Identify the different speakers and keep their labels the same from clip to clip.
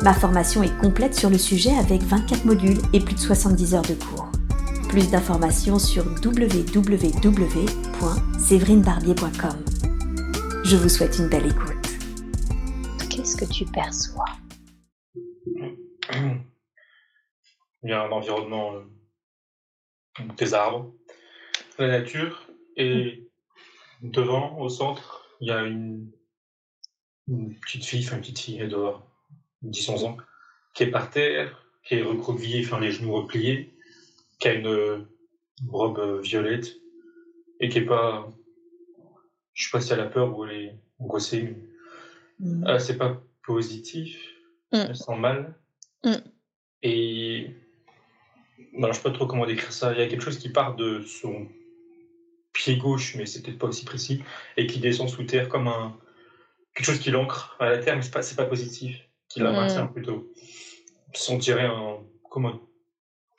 Speaker 1: Ma formation est complète sur le sujet avec 24 modules et plus de 70 heures de cours. Plus d'informations sur www.séverinebarbier.com. Je vous souhaite une belle écoute. Qu'est-ce que tu perçois?
Speaker 2: Il y a un environnement, euh, des arbres, la nature, et devant, au centre, il y a une, une petite fille, enfin une petite fille, elle dehors 10-11 ans, qui est par terre, qui est recroquevillé, enfin les genoux repliés, qui a une robe euh, violette et qui est pas. Je sais pas si elle a peur ou elle est mais
Speaker 1: Mm.
Speaker 2: euh, c'est pas positif.
Speaker 1: Mm.
Speaker 2: Elle sent mal.
Speaker 1: Mm.
Speaker 2: Et. Alors, je sais pas trop comment décrire ça. Il y a quelque chose qui part de son pied gauche, mais c'est peut-être pas aussi précis, et qui descend sous terre comme un. quelque chose qui l'ancre à la terre, mais c'est pas, pas positif. Qui la maintient plutôt. On dirait un. comme un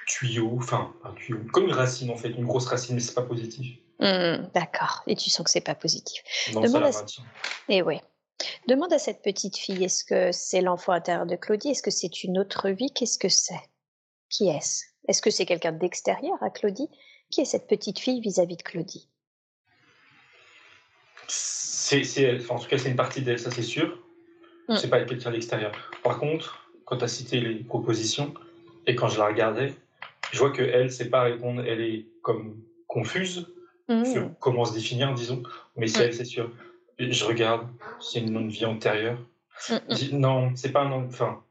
Speaker 2: tuyau, enfin, un tuyau, comme une racine en fait, une grosse racine, mais c'est pas positif.
Speaker 1: Hmm, D'accord. Et tu sens que c'est pas positif.
Speaker 2: Ça
Speaker 1: Demande à-. Et oui. Demande à cette petite fille, est-ce que c'est l'enfant intérieur de Claudie? Est-ce que c'est une autre vie? Qu'est-ce que c'est? Qui est-ce? Est-ce que c'est quelqu'un d'extérieur à Claudie? Qui est cette petite fille vis-à-vis de Claudie?
Speaker 2: C'est, c'est elle. Enfin, en tout cas, c'est une partie d'elle, ça c'est sûr.
Speaker 1: Mm.
Speaker 2: C'est pas quelqu'un d'extérieur. Par contre, quand tu as cité les propositions, et quand je la regardais, je vois que elle sait pas répondre. Elle est comme confuse
Speaker 1: Hmm,
Speaker 2: sur comment se définir, disons. Mais c'est
Speaker 1: Mm.
Speaker 2: elle, c'est sûr. Et je regarde, c'est une vie antérieure. Je dis, non, c'est pas un. Enfin,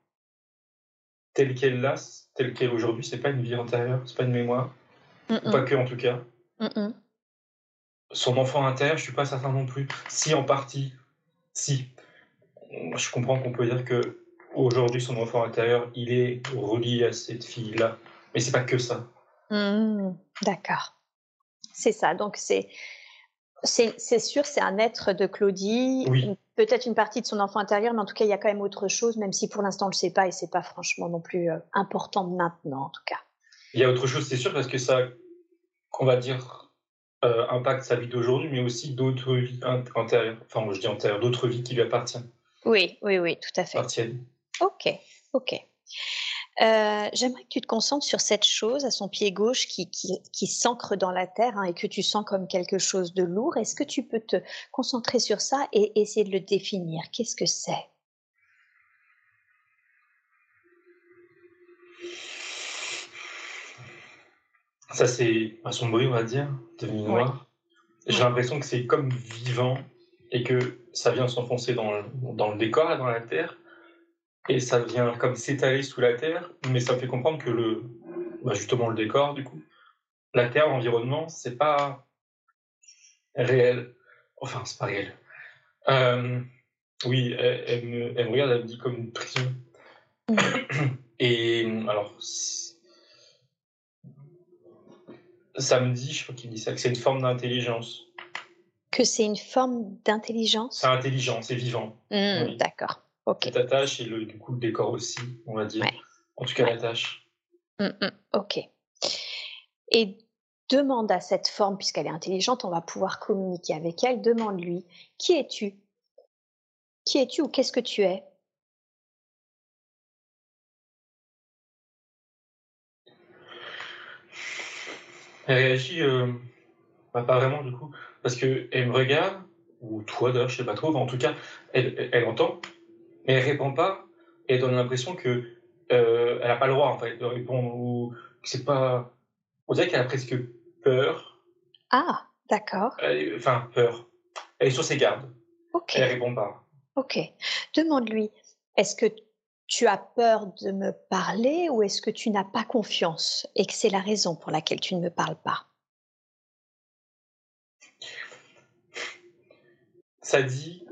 Speaker 2: telle qu'elle là, telle qu'elle est aujourd'hui, c'est pas une vie antérieure, c'est pas une mémoire. Pas que en tout cas. Son enfant intérieur, je suis pas certain non plus. Si en partie, si. Je comprends qu'on peut dire que aujourd'hui son enfant intérieur, il est relié à cette fille-là, mais c'est pas que ça.
Speaker 1: Hmm, D'accord. C'est ça. Donc c'est c'est sûr, c'est un être de Claudie,
Speaker 2: Oui.
Speaker 1: peut-être une partie de son enfant intérieur, mais en tout cas il y a quand même autre chose, même si pour l'instant on le sait pas et c'est pas franchement non plus euh, important maintenant en tout cas.
Speaker 2: Il y a autre chose, c'est sûr, parce que ça, qu'on va dire, euh, impacte sa vie d'aujourd'hui, mais aussi d'autres vies int- antérieures. Enfin, je dis antérieures, d'autres vies qui lui appartiennent.
Speaker 1: Oui, oui, oui, tout à fait.
Speaker 2: appartiennent.
Speaker 1: Ok, ok. Euh, J'aimerais que tu te concentres sur cette chose à son pied gauche qui, qui, qui s'ancre dans la terre hein, et que tu sens comme quelque chose de lourd. Est-ce que tu peux te concentrer sur ça et essayer de le définir? Qu'est-ce que c'est?
Speaker 2: Ça, c'est assombri, on va dire, devenu noir. J'ai l'impression que c'est comme vivant et que ça vient s'enfoncer dans le, dans le décor, dans la terre, et ça vient comme s'étaler sous la terre, mais ça me fait comprendre que le, bah, justement le décor, du coup, la terre, l'environnement, c'est pas réel. Enfin, c'est pas réel. Euh, oui, elle, elle me, elle me regarde, elle me dit comme une prison. Et alors, ça me dit, je crois qu'il dit ça, que c'est une forme d'intelligence.
Speaker 1: Que c'est une forme d'intelligence
Speaker 2: C'est intelligent, c'est vivant. Oui.
Speaker 1: D'accord, ok.
Speaker 2: Cette attache et le, du coup le décor aussi, on va dire.
Speaker 1: Ouais.
Speaker 2: En tout cas,
Speaker 1: Ouais.
Speaker 2: la tâche.
Speaker 1: Hmm, hmm, ok. Et demande à cette forme, puisqu'elle est intelligente, on va pouvoir communiquer avec elle. Demande-lui qui es-tu? Qui es-tu ou qu'est-ce que tu es?
Speaker 2: Elle réagit, euh, bah, pas vraiment du coup, parce que elle me regarde, ou toi d'ailleurs, je sais pas trop, enfin, en tout cas, elle, elle, elle entend, mais elle répond pas, et elle donne l'impression que euh, elle a pas le droit en fait de répondre, ou que c'est pas. On dirait qu'elle a presque peur,
Speaker 1: Ah, d'accord.
Speaker 2: Elle enfin peur. Elle est sur ses gardes,
Speaker 1: Ok.
Speaker 2: elle répond pas.
Speaker 1: Ok. Demande-lui, est-ce que tu as peur de me parler ou est-ce que tu n'as pas confiance et que c'est la raison pour laquelle tu ne me parles pas?
Speaker 2: Ça dit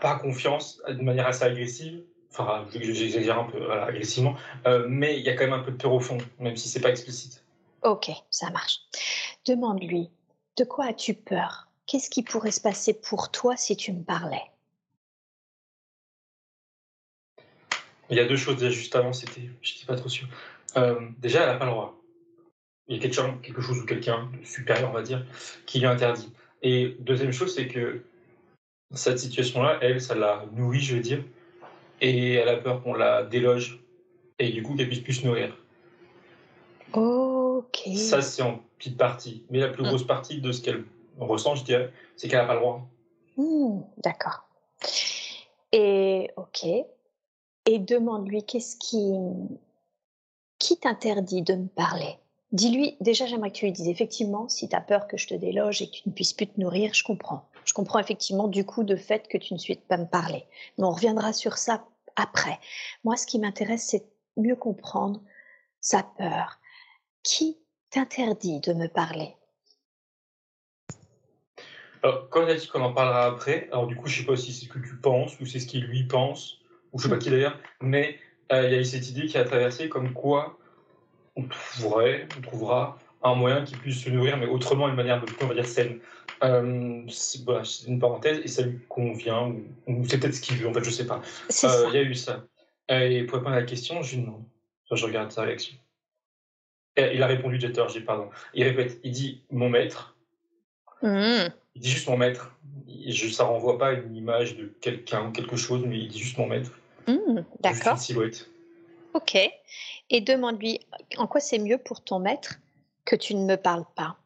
Speaker 2: pas confiance de manière assez agressive, Enfin, j'exagère un peu voilà, agressivement, euh, mais il y a quand même un peu de peur au fond, même si c'est pas explicite.
Speaker 1: Ok, ça marche. Demande-lui, de quoi as-tu peur? Qu'est-ce qui pourrait se passer pour toi si tu me parlais?
Speaker 2: Il y a deux choses déjà juste avant, c'était, je n'étais pas trop sûr. Euh, déjà, elle n'a pas le droit. Il y a quelque, quelque chose ou quelqu'un de supérieur, on va dire, qui lui interdit. Et deuxième chose, c'est que cette situation-là, elle, ça la nourrit, je veux dire, et elle a peur qu'on la déloge et du coup qu'elle puisse plus se nourrir.
Speaker 1: Ok.
Speaker 2: Ça, c'est en petite partie. Mais la plus mm. grosse partie de ce qu'elle ressent, je dirais, c'est qu'elle n'a pas le droit.
Speaker 1: Hmm, d'accord. Et ok. Et demande-lui qu'est-ce qui qui t'interdit de me parler? Dis-lui, déjà j'aimerais que tu lui dises effectivement, si tu as peur que je te déloge et que tu ne puisses plus te nourrir, je comprends. Je comprends effectivement du coup de fait que tu ne souhaites pas me parler. Mais on reviendra sur ça après. Moi, ce qui m'intéresse, c'est mieux comprendre sa peur. Qui t'interdit de me parler?
Speaker 2: Alors, quand elle a dit qu'on en parlera après, alors du coup, je sais pas si c'est ce que tu penses ou c'est ce qu'il lui pense, ou je sais pas qui d'ailleurs, mais euh, il y a eu cette idée qui a traversé comme quoi on trouverait, on trouvera un moyen qui puisse se nourrir, mais autrement, d'une manière peu plus, on va dire, saine. Euh, c'est une parenthèse et ça lui convient, ou, c'est peut-être ce qu'il veut, en fait, je sais pas. Euh, il y a eu ça. Et pour répondre à la question, je lui demande. Enfin, je regarde sa réaction. il a répondu Jeter, j'ai pardon. Il répète, il dit mon maître. Mmh. Il dit juste mon maître. Je, ça renvoie pas une image de quelqu'un ou quelque chose, mais il dit juste mon maître.
Speaker 1: Mmh, D'accord. Une
Speaker 2: silhouette.
Speaker 1: Ok. Et demande-lui en quoi c'est mieux pour ton maître que tu ne me parles pas?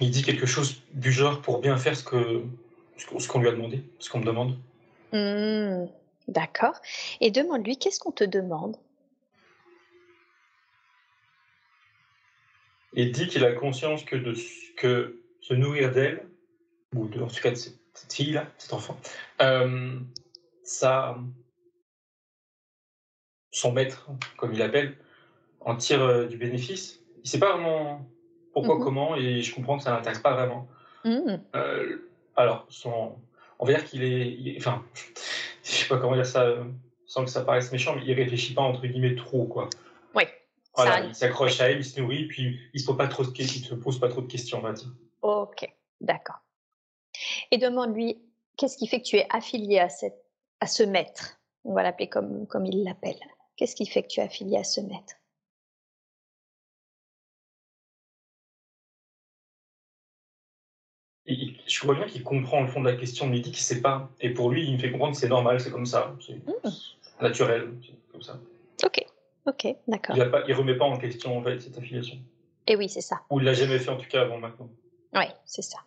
Speaker 2: Il dit quelque chose du genre pour bien faire ce que ce qu'on lui a demandé, ce qu'on me demande.
Speaker 1: Mmh, d'accord. Et demande-lui qu'est-ce qu'on te demande?
Speaker 2: Il dit qu'il a conscience que, de, que se nourrir d'elle, ou de, en tout cas de cette, fille-là, cet enfant, euh, ça, son maître, comme il l'appelle, en tire euh, du bénéfice. Il ne sait pas vraiment pourquoi, mmh comment, et je comprends que ça l'intéresse pas vraiment. Mmh. Euh, alors, son, on va dire qu'il est, enfin, je sais pas comment dire ça sans que ça paraisse méchant, mais il réfléchit pas entre guillemets trop, quoi.
Speaker 1: Oui.
Speaker 2: Voilà, il s'accroche à elle, il se nourrit, puis il se pose pas trop de, il se pose pas trop de questions, on va dire.
Speaker 1: Ok, d'accord. Et demande-lui, qu'est-ce qui fait que tu es affilié à cette, à ce maître? On va l'appeler comme, comme il l'appelle. Qu'est-ce qui fait que tu es affilié à ce maître?
Speaker 2: Je vois bien qu'il comprend le fond de la question, mais il dit qu'il ne sait pas. Et pour lui, il me fait comprendre que c'est normal, c'est comme ça. C'est mmh. naturel, comme ça.
Speaker 1: Ok, ok, d'accord.
Speaker 2: Il ne remet pas en question en fait, cette affiliation.
Speaker 1: Et oui, c'est ça.
Speaker 2: Ou il l'a jamais fait en tout cas avant maintenant.
Speaker 1: Oui, c'est ça.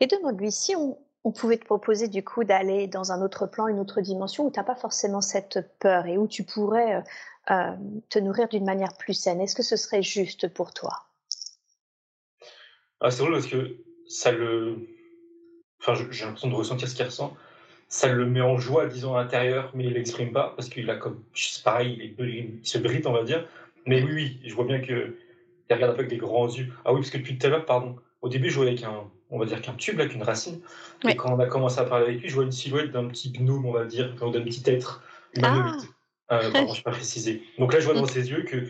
Speaker 1: Et demande-lui si on, on pouvait te proposer du coup d'aller dans un autre plan, une autre dimension où tu n'as pas forcément cette peur et où tu pourrais euh, euh, te nourrir d'une manière plus saine. Est-ce que ce serait juste pour toi?
Speaker 2: Ah, C'est drôle parce que ça le. Enfin, j'ai l'impression de ressentir ce qu'il ressent. Ça le met en joie, disons, à l'intérieur, mais il l'exprime pas parce qu'il a comme. C'est pareil, il, se brite, on va dire. Mais oui, oui, je vois bien qu'il regarde un peu avec des grands yeux. Ah oui, parce que depuis tout à l'heure, pardon, au début, je voyais avec un, on va dire qu'un tube, avec une racine. Et quand on a commencé à parler avec lui, je vois une silhouette d'un petit gnome, on va dire, d'un petit être humanoïde. Ah. Euh, pardon, je pas précisé. Donc là, je vois dans ses yeux que,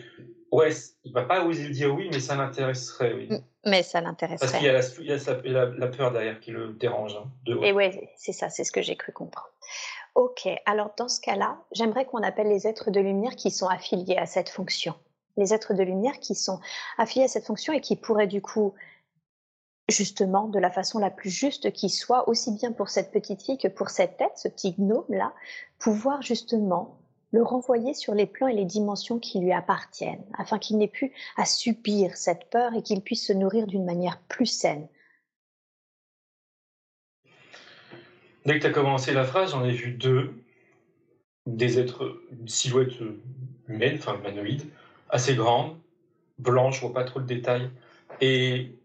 Speaker 2: ouais, il va pas oser le dire oui, mais ça l'intéresserait, oui.
Speaker 1: Mais ça l'intéresserait.
Speaker 2: Parce qu'il y a, la, la, peur derrière qui le dérange. Hein,
Speaker 1: Et ouais, c'est ça, c'est ce que j'ai cru comprendre. Ok, alors dans ce cas-là, j'aimerais qu'on appelle les êtres de lumière qui sont affiliés à cette fonction. Les êtres de lumière qui sont affiliés à cette fonction et qui pourraient du coup justement de la façon la plus juste qui soit, aussi bien pour cette petite fille que pour cette tête, ce petit gnome-là, pouvoir justement le renvoyer sur les plans et les dimensions qui lui appartiennent, afin qu'il n'ait plus à subir cette peur et qu'il puisse se nourrir d'une manière plus saine.
Speaker 2: Dès que tu as commencé la phrase, j'en ai vu deux, des êtres, une silhouette humaine, enfin humanoïde, assez grande, blanche, je vois pas trop le détail, et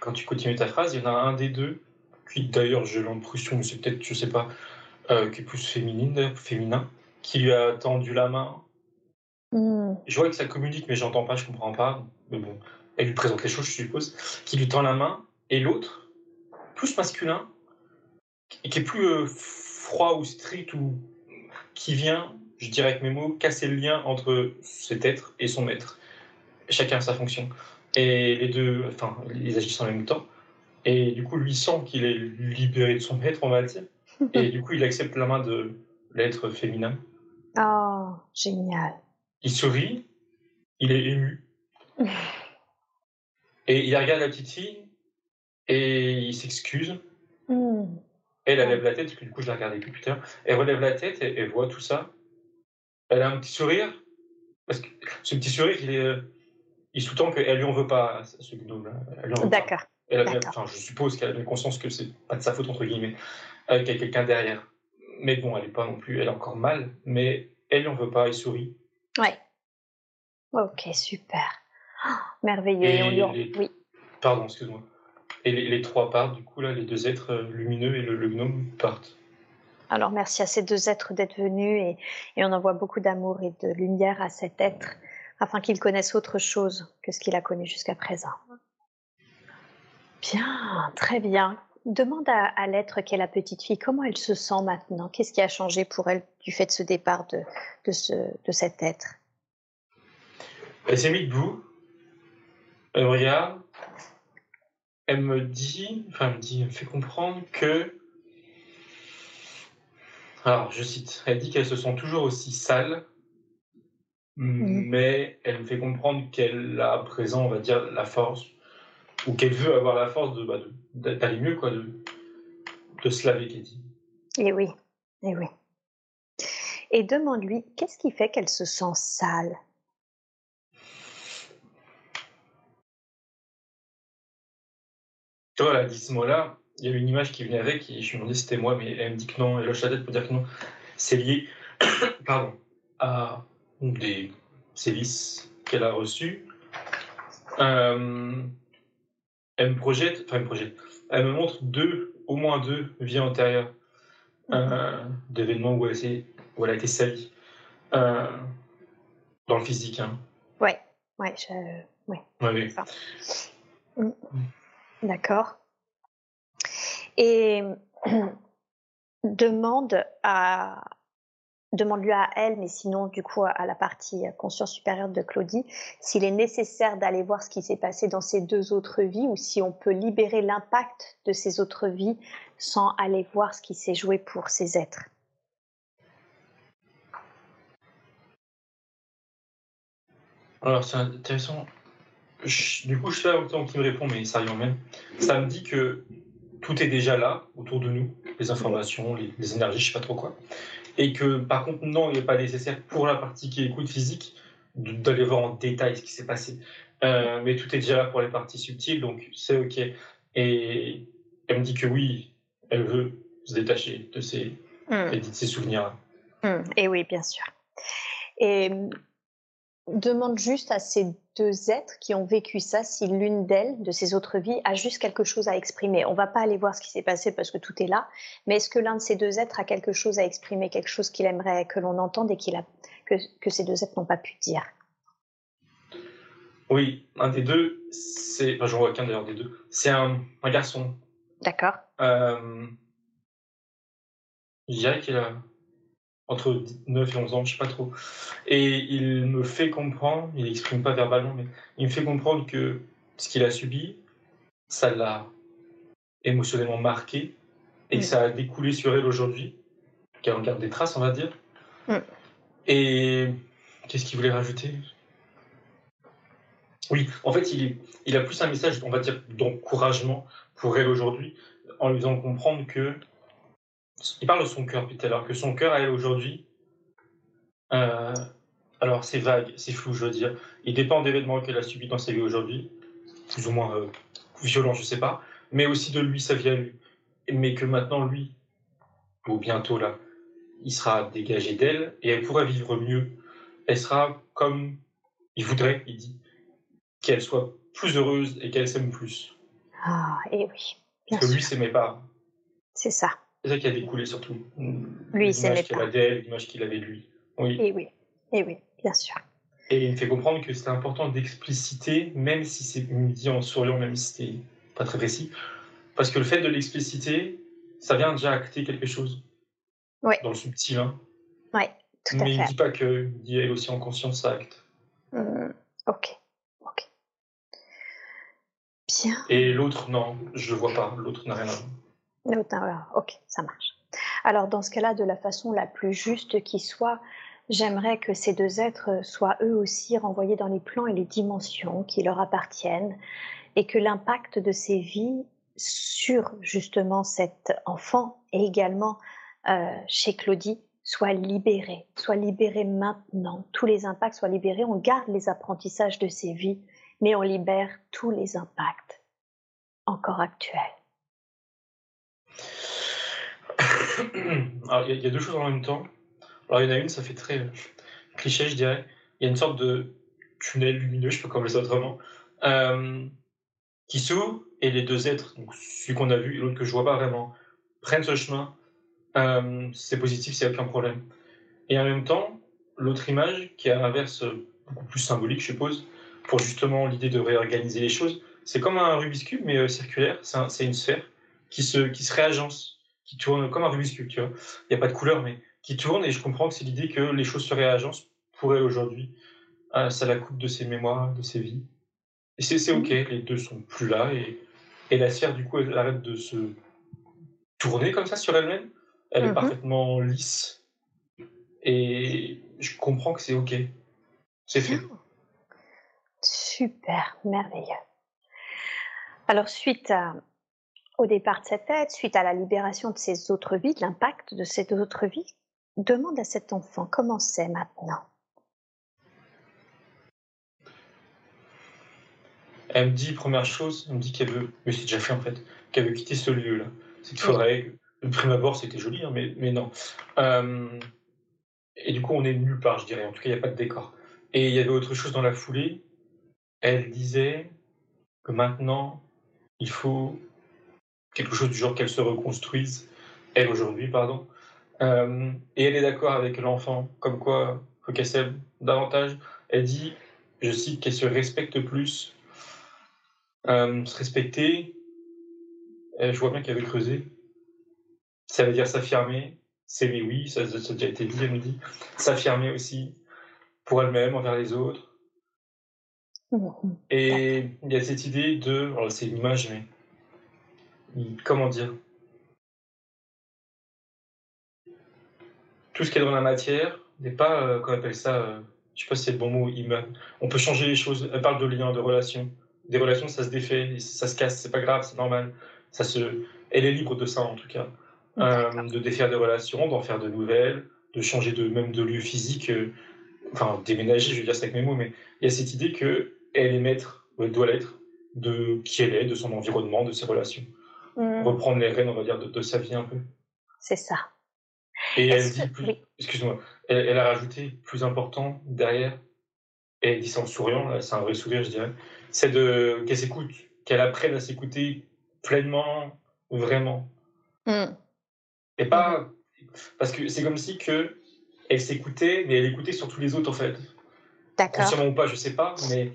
Speaker 2: quand tu continues ta phrase, il y en a un des deux, qui d'ailleurs j'ai l'impression, mais c'est peut-être, je sais pas, euh, qui est plus féminine, féminin, qui lui a tendu la main. Hmm. Je vois que ça communique, mais j'entends pas, je comprends pas. Mais bon, elle lui présente les choses, je suppose. Qui lui tend la main, et l'autre, plus masculin, qui est plus euh, froid ou strict ou qui vient, je dirais avec mes mots, casser le lien entre cet être et son maître. Chacun a sa fonction. Et les deux, enfin, ils agissent en même temps. Et du coup, lui sent qu'il est libéré de son maître, on va dire. Et du coup, il accepte la main de l'être féminin.
Speaker 1: Oh, génial.
Speaker 2: Il sourit, il est ému. et il regarde la petite fille et il s'excuse.
Speaker 1: Hmm.
Speaker 2: Elle, elle lève la tête, parce que du coup, je la regardais plus tard. Elle relève la tête et elle voit tout ça. Elle a un petit sourire. Parce que ce petit sourire, il est. Il sous-tend qu'elle lui en veut pas, ce gnome-là.
Speaker 1: D'accord.
Speaker 2: Enfin, je suppose qu'elle a bien conscience que c'est pas de sa faute, entre guillemets, euh, qu'il y a quelqu'un derrière. Mais bon, elle est pas non plus. Elle a encore mal, mais elle lui en veut pas, elle sourit.
Speaker 1: Ouais. Ok, super. Oh, merveilleux. Et on
Speaker 2: les-
Speaker 1: Oui.
Speaker 2: Pardon, excuse-moi. Et les, les trois partent, du coup, là, les deux êtres euh, lumineux et le, le gnome partent.
Speaker 1: Alors merci à ces deux êtres d'être venus et, et on envoie beaucoup d'amour et de lumière à cet être afin qu'il connaisse autre chose que ce qu'il a connu jusqu'à présent. Bien, très bien. Demande à, à l'être qu'est la petite fille comment elle se sent maintenant? Qu'est-ce qui a changé pour elle du fait de ce départ de, de, ce, de cet être?
Speaker 2: Elle s'est mise debout, elle me regarde, elle me dit, enfin, elle me dit, elle me fait comprendre que. Alors, je cite, elle dit qu'elle se sent toujours aussi sale,
Speaker 1: Mhm.
Speaker 2: mais elle me fait comprendre qu'elle a à présent, on va dire, la force, ou qu'elle veut avoir la force de, bah, d'aller mieux, quoi, de, de se laver, qu'elle dit.
Speaker 1: Eh oui, eh oui. Et demande-lui qu'est-ce qui fait qu'elle se sent sale?
Speaker 2: Tu vois, elle a dit ce mot-là, il y avait une image qui venait avec, et je lui ai demandé si c'était moi, mais elle me dit que non, elle hoche la tête pour dire que non. C'est lié, pardon, à des sévices qu'elle a reçus. Euh, elle me projette, enfin, elle me projette, elle me montre deux, au moins deux vies antérieures euh, d'événements où, où elle a été salie. Euh, dans le physique, hein.
Speaker 1: Ouais, ouais, je...
Speaker 2: Ouais, ouais.
Speaker 1: Ça. Mm. D'accord. Et demande à demande-lui à elle, mais sinon du coup à la partie conscience supérieure de Claudie, s'il est nécessaire d'aller voir ce qui s'est passé dans ces deux autres vies ou si on peut libérer l'impact de ces autres vies sans aller voir ce qui s'est joué pour ces êtres.
Speaker 2: Alors, c'est intéressant. Du coup, je fais autant qu'il me répond, mais ça arrive même. Ça me dit que tout est déjà là, autour de nous, les informations, les, les énergies, je sais pas trop quoi. Et que, par contre, non, il n'est pas nécessaire pour la partie qui écoute physique d'aller voir en détail ce qui s'est passé. Euh, mais tout est déjà là pour les parties subtiles, donc c'est OK. Et elle me dit que oui, elle veut se détacher de ses, de ses souvenirs.
Speaker 1: Hmm, Et oui, bien sûr. Et demande juste à ces deux êtres qui ont vécu ça si l'une d'elles, de ces autres vies, a juste quelque chose à exprimer. On va pas aller voir ce qui s'est passé parce que tout est là, mais est-ce que l'un de ces deux êtres a quelque chose à exprimer, quelque chose qu'il aimerait que l'on entende et qu'il a, que, que ces deux êtres n'ont pas pu dire?
Speaker 2: Oui, un des deux, c'est. Enfin, j'en vois qu'un d'ailleurs des deux. C'est un, un garçon.
Speaker 1: D'accord
Speaker 2: Euh, je dirais qu'il a entre 9 et 11 ans, je sais pas trop. Et il me fait comprendre, il exprime pas verbalement, mais il me fait comprendre que ce qu'il a subi, ça l'a émotionnellement marqué et que
Speaker 1: Mm.
Speaker 2: ça a découlé sur elle aujourd'hui, qu'elle en garde des traces, on va dire.
Speaker 1: Mm.
Speaker 2: Et qu'est-ce qu'il voulait rajouter? Oui, en fait, il a plus un message, on va dire, d'encouragement pour elle aujourd'hui, en lui faisant comprendre que. Il parle de son cœur depuis tout à l'heure, que son cœur à elle aujourd'hui. euh, alors, c'est vague, c'est flou, je veux dire. Il dépend d'événements qu'elle a subis dans sa vie aujourd'hui, plus ou moins euh, violents, je sais pas, mais aussi de lui, sa vie à lui. Mais que maintenant, lui, ou bientôt là, il sera dégagé d'elle et elle pourra vivre mieux. Elle sera comme il voudrait, il dit, qu'elle soit plus heureuse et qu'elle s'aime plus.
Speaker 1: Ah, et oui, bien
Speaker 2: Parce que
Speaker 1: sûr,
Speaker 2: lui s'aimait pas.
Speaker 1: c'est ça.
Speaker 2: C'est ça qui a découlé surtout.
Speaker 1: Lui, il s'aimait pas.
Speaker 2: l'image qu'il avait de lui. Oui.
Speaker 1: Et oui, et oui, bien sûr.
Speaker 2: Et il me fait comprendre que c'était important d'expliciter, même si c'est il me dit en souriant, même si c'était pas très précis. Parce que le fait de l'expliciter, ça vient déjà acter quelque chose.
Speaker 1: Ouais.
Speaker 2: Dans le subtil. Hein.
Speaker 1: Oui, tout à
Speaker 2: Mais il ne dit pas que dit elle aussi en conscience, ça acte.
Speaker 1: Hmm, ok, ok. Bien.
Speaker 2: Et l'autre, non, je le vois pas. L'autre n'a rien à voir.
Speaker 1: Ok, ça marche. Alors, dans ce cas-là, de la façon la plus juste qui soit, j'aimerais que ces deux êtres soient eux aussi renvoyés dans les plans et les dimensions qui leur appartiennent et que l'impact de ces vies sur justement cet enfant et également euh, chez Claudie soit libéré, soit libéré maintenant. Tous les impacts soient libérés. On garde les apprentissages de ces vies, mais on libère tous les impacts encore actuels.
Speaker 2: Alors, il y, a- deux choses en même temps. Alors, il y en a une, ça fait très cliché, je dirais. Il y a une sorte de tunnel lumineux, je sais pas comment ça autrement, euh, qui s'ouvre et les deux êtres, donc celui qu'on a vu et l'autre que je vois pas vraiment, prennent ce chemin. Euh, c'est positif, c'est aucun problème. Et en même temps, l'autre image, qui est à l'inverse beaucoup plus symbolique, je suppose, pour justement l'idée de réorganiser les choses, c'est comme un Rubik's Cube, mais euh, circulaire. C'est une sphère qui se, qui se réagence, qui tourne comme un Rubik's Cube, tu vois. Il n'y a pas de couleur, mais qui tourne, et je comprends que c'est l'idée que les choses se réagencent pour elle aujourd'hui. Euh, ça la coupe de ses mémoires, de ses vies. Et c'est ok, les deux sont plus là, et, et la sphère, du coup, elle arrête de se tourner comme ça sur elle-même. Elle est
Speaker 1: Mhm.
Speaker 2: parfaitement lisse. Et je comprends que c'est ok. C'est fait.
Speaker 1: Bien. Super, merveilleux. Alors, suite à- au départ de cette tête, suite à la libération de ces autres vies, de l'impact de ces autres vies, demande à cet enfant comment c'est maintenant?
Speaker 2: Elle me dit, première chose, elle me dit qu'elle veut, mais c'est déjà fait en fait, qu'elle veut quitter ce lieu-là. C'est qu'il faudrait, le prime abord c'était joli, hein, mais, mais non. Euh, et du coup, on est nulle part, je dirais. En tout cas, il n'y a pas de décor. Et il y avait autre chose dans la foulée. Elle disait que maintenant, il faut quelque chose du genre qu'elle se reconstruise, elle aujourd'hui, pardon. Euh, et elle est d'accord avec l'enfant, comme quoi faut qu'elle s'aime davantage. Elle dit, je cite, qu'elle se respecte plus. Euh, se respecter, euh, je vois bien qu'elle veut creuser. Ça veut dire s'affirmer, s'aimer, oui, ça, ça, ça a déjà été dit, elle me dit. S'affirmer aussi pour elle-même, envers les autres.
Speaker 1: Mhm.
Speaker 2: Et il y a cette idée de. Alors, c'est une image, mais. Comment dire? Tout ce qui est dans la matière n'est pas, euh, qu'on appelle ça, euh, je sais pas si c'est le bon mot, on peut changer les choses. Elle parle de liens, de relations. Des relations, ça se défait, ça se casse, c'est pas grave, c'est normal. Ça se... Elle est libre de ça, en tout cas. Euh, de défaire des relations, d'en faire de nouvelles, de changer de, même de lieu physique. euh, enfin, déménager, je veux dire ça avec mes mots, mais il y a cette idée que elle est maître, ou elle doit l'être, de qui elle est, de son environnement, de ses relations.
Speaker 1: Mhm.
Speaker 2: Reprendre les rênes, on va dire, de, de sa vie un peu.
Speaker 1: C'est ça.
Speaker 2: Et elle dit, plus,
Speaker 1: oui.
Speaker 2: excuse-moi, elle, elle a rajouté plus important derrière, et elle dit ça en souriant, là, c'est un vrai sourire, je dirais, c'est de qu'elle s'écoute, qu'elle apprenne à s'écouter pleinement, vraiment.
Speaker 1: Mhm.
Speaker 2: Et pas. Parce que c'est comme si que elle s'écoutait, mais elle écoutait sur tous les autres, en fait.
Speaker 1: D'accord.
Speaker 2: consciemment ou pas, je sais pas, mais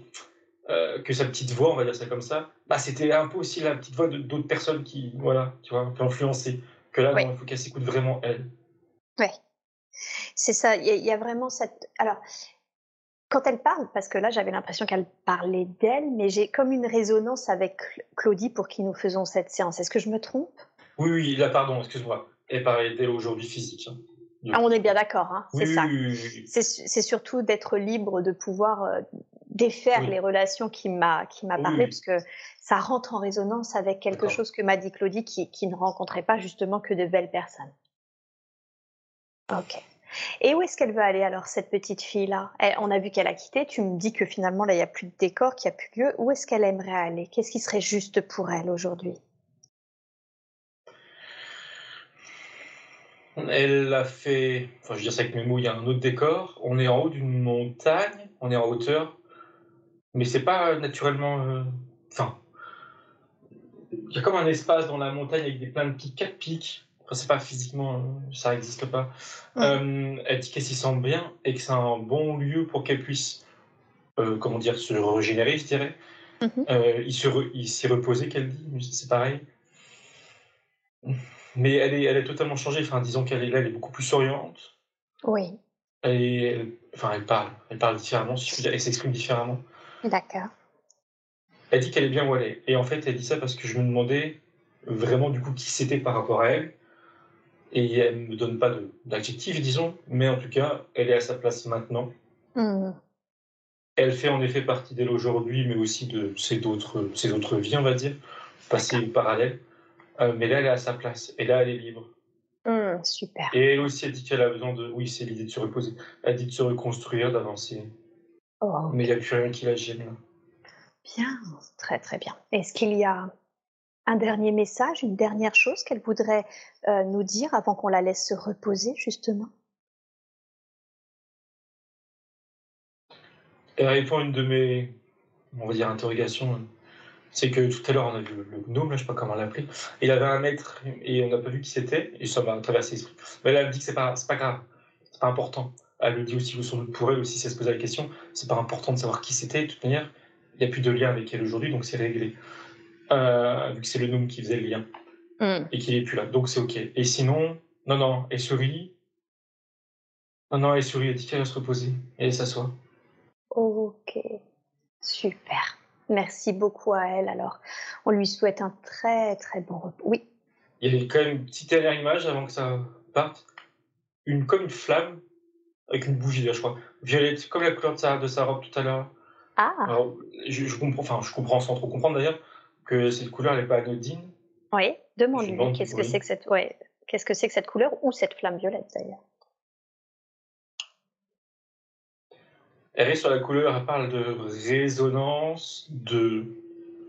Speaker 2: euh, que sa petite voix, on va dire ça comme ça, bah, c'était un peu aussi la petite voix d'autres personnes qui, voilà, tu vois, influencées. Que là, il faut qu'elle s'écoute vraiment elle.
Speaker 1: Ouais. C'est ça. Il y, a- il y a vraiment cette. Alors, quand elle parle, parce que là, j'avais l'impression qu'elle parlait d'elle, mais j'ai comme une résonance avec Cl- Claudie pour qui nous faisons cette séance. Est-ce que je me trompe?
Speaker 2: Oui, oui, là, pardon, excuse-moi. Elle parlait d'elle aujourd'hui physique. hein.
Speaker 1: Ah, on est bien d'accord, hein, c'est
Speaker 2: Oui,
Speaker 1: ça.
Speaker 2: oui, oui, oui.
Speaker 1: C'est su- c'est surtout d'être libre de pouvoir euh, défaire les relations qui m'a qui m'a parlé, parce que ça rentre en résonance avec quelque chose que m'a dit Claudie, qui, qui ne rencontrait pas justement que de belles personnes. Ok. Et où est-ce qu'elle veut aller alors, cette petite fille-là? Elle- On a vu qu'elle a quitté, tu me dis que finalement, là, il n'y a plus de décor, qu'il n'y a plus lieu. Où est-ce qu'elle aimerait aller? Qu'est-ce qui serait juste pour elle aujourd'hui?
Speaker 2: Elle a fait, enfin, je veux dire ça avec mes mots, il y a un autre décor. On est en haut d'une montagne, on est en hauteur, mais c'est pas naturellement. euh, Enfin, il y a comme un espace dans la montagne avec des plein de pics, quatre pics. Enfin, c'est pas physiquement, euh, ça n'existe pas. Euh, elle dit qu'elle s'y sent bien et que c'est un bon lieu pour qu'elle puisse, euh, comment dire, se régénérer, je dirais.
Speaker 1: Mhm.
Speaker 2: Euh, il se re- s'y reposer, qu'elle dit, mais c'est pareil. Mais elle est, elle est totalement changée. Enfin, disons qu'elle est là, elle est beaucoup plus souriante.
Speaker 1: Oui.
Speaker 2: Elle, enfin, elle parle, elle parle différemment, si je puis dire, elle s'exprime différemment.
Speaker 1: D'accord.
Speaker 2: Elle dit qu'elle est bien où elle est. Et en fait, elle dit ça parce que je me demandais vraiment du coup qui c'était par rapport à elle. Et elle me donne pas d'adjectif, disons, mais en tout cas, elle est à sa place maintenant.
Speaker 1: Hmm.
Speaker 2: Elle fait en effet partie d'elle aujourd'hui, mais aussi de ses autres, ses autres vies, on va dire, passées parallèles. Euh, mais là, elle est à sa place. Et là, elle est libre.
Speaker 1: Hmm, super.
Speaker 2: Et elle aussi, elle dit qu'elle a besoin de. Oui, c'est l'idée de se reposer. Elle dit de se reconstruire, d'avancer.
Speaker 1: Oh,
Speaker 2: Mais il n'y a plus rien qui la gêne.
Speaker 1: bien, très très bien. Est-ce qu'il y a un dernier message, une dernière chose qu'elle voudrait euh, nous dire avant qu'on la laisse se reposer, justement?
Speaker 2: Elle répond à une de mes, on va dire, interrogations. C'est que tout à l'heure, on a vu le, le gnome, là, je sais pas comment l'appeler. Il avait un maître et on n'a pas vu qui c'était, et ça m'a traversé l'esprit. Mais là, elle me dit que c'est pas, c'est pas grave, c'est pas important. Elle le dit aussi sans doute pour elle aussi, si elle se posait la question. C'est pas important de savoir qui c'était, de toute manière. Il n'y a plus de lien avec elle aujourd'hui, donc c'est réglé. Euh, vu que c'est le gnome qui faisait le lien
Speaker 1: Hmm,
Speaker 2: et qu'il est plus là, donc c'est ok. Et sinon, non, non, elle sourit. Non, non, elle sourit, elle dit qu'elle va se reposer et elle s'assoit.
Speaker 1: Ok, super. Merci beaucoup à elle. Alors, on lui souhaite un très très bon repos. Oui,
Speaker 2: Il y a quand même une petite dernière image avant que ça parte. Une, comme une flamme, avec une bougie, là, je crois. Violette, comme la couleur de sa, de sa robe tout à l'heure.
Speaker 1: ah,
Speaker 2: Alors, je, je comprends, enfin, je comprends sans trop comprendre d'ailleurs, que cette couleur n'est pas anodine.
Speaker 1: oui. Demande-lui
Speaker 2: demande,
Speaker 1: qu'est-ce que c'est que cette, ouais, qu'est-ce que c'est que cette couleur ou cette flamme violette d'ailleurs.
Speaker 2: Est sur la couleur, elle parle de résonance, de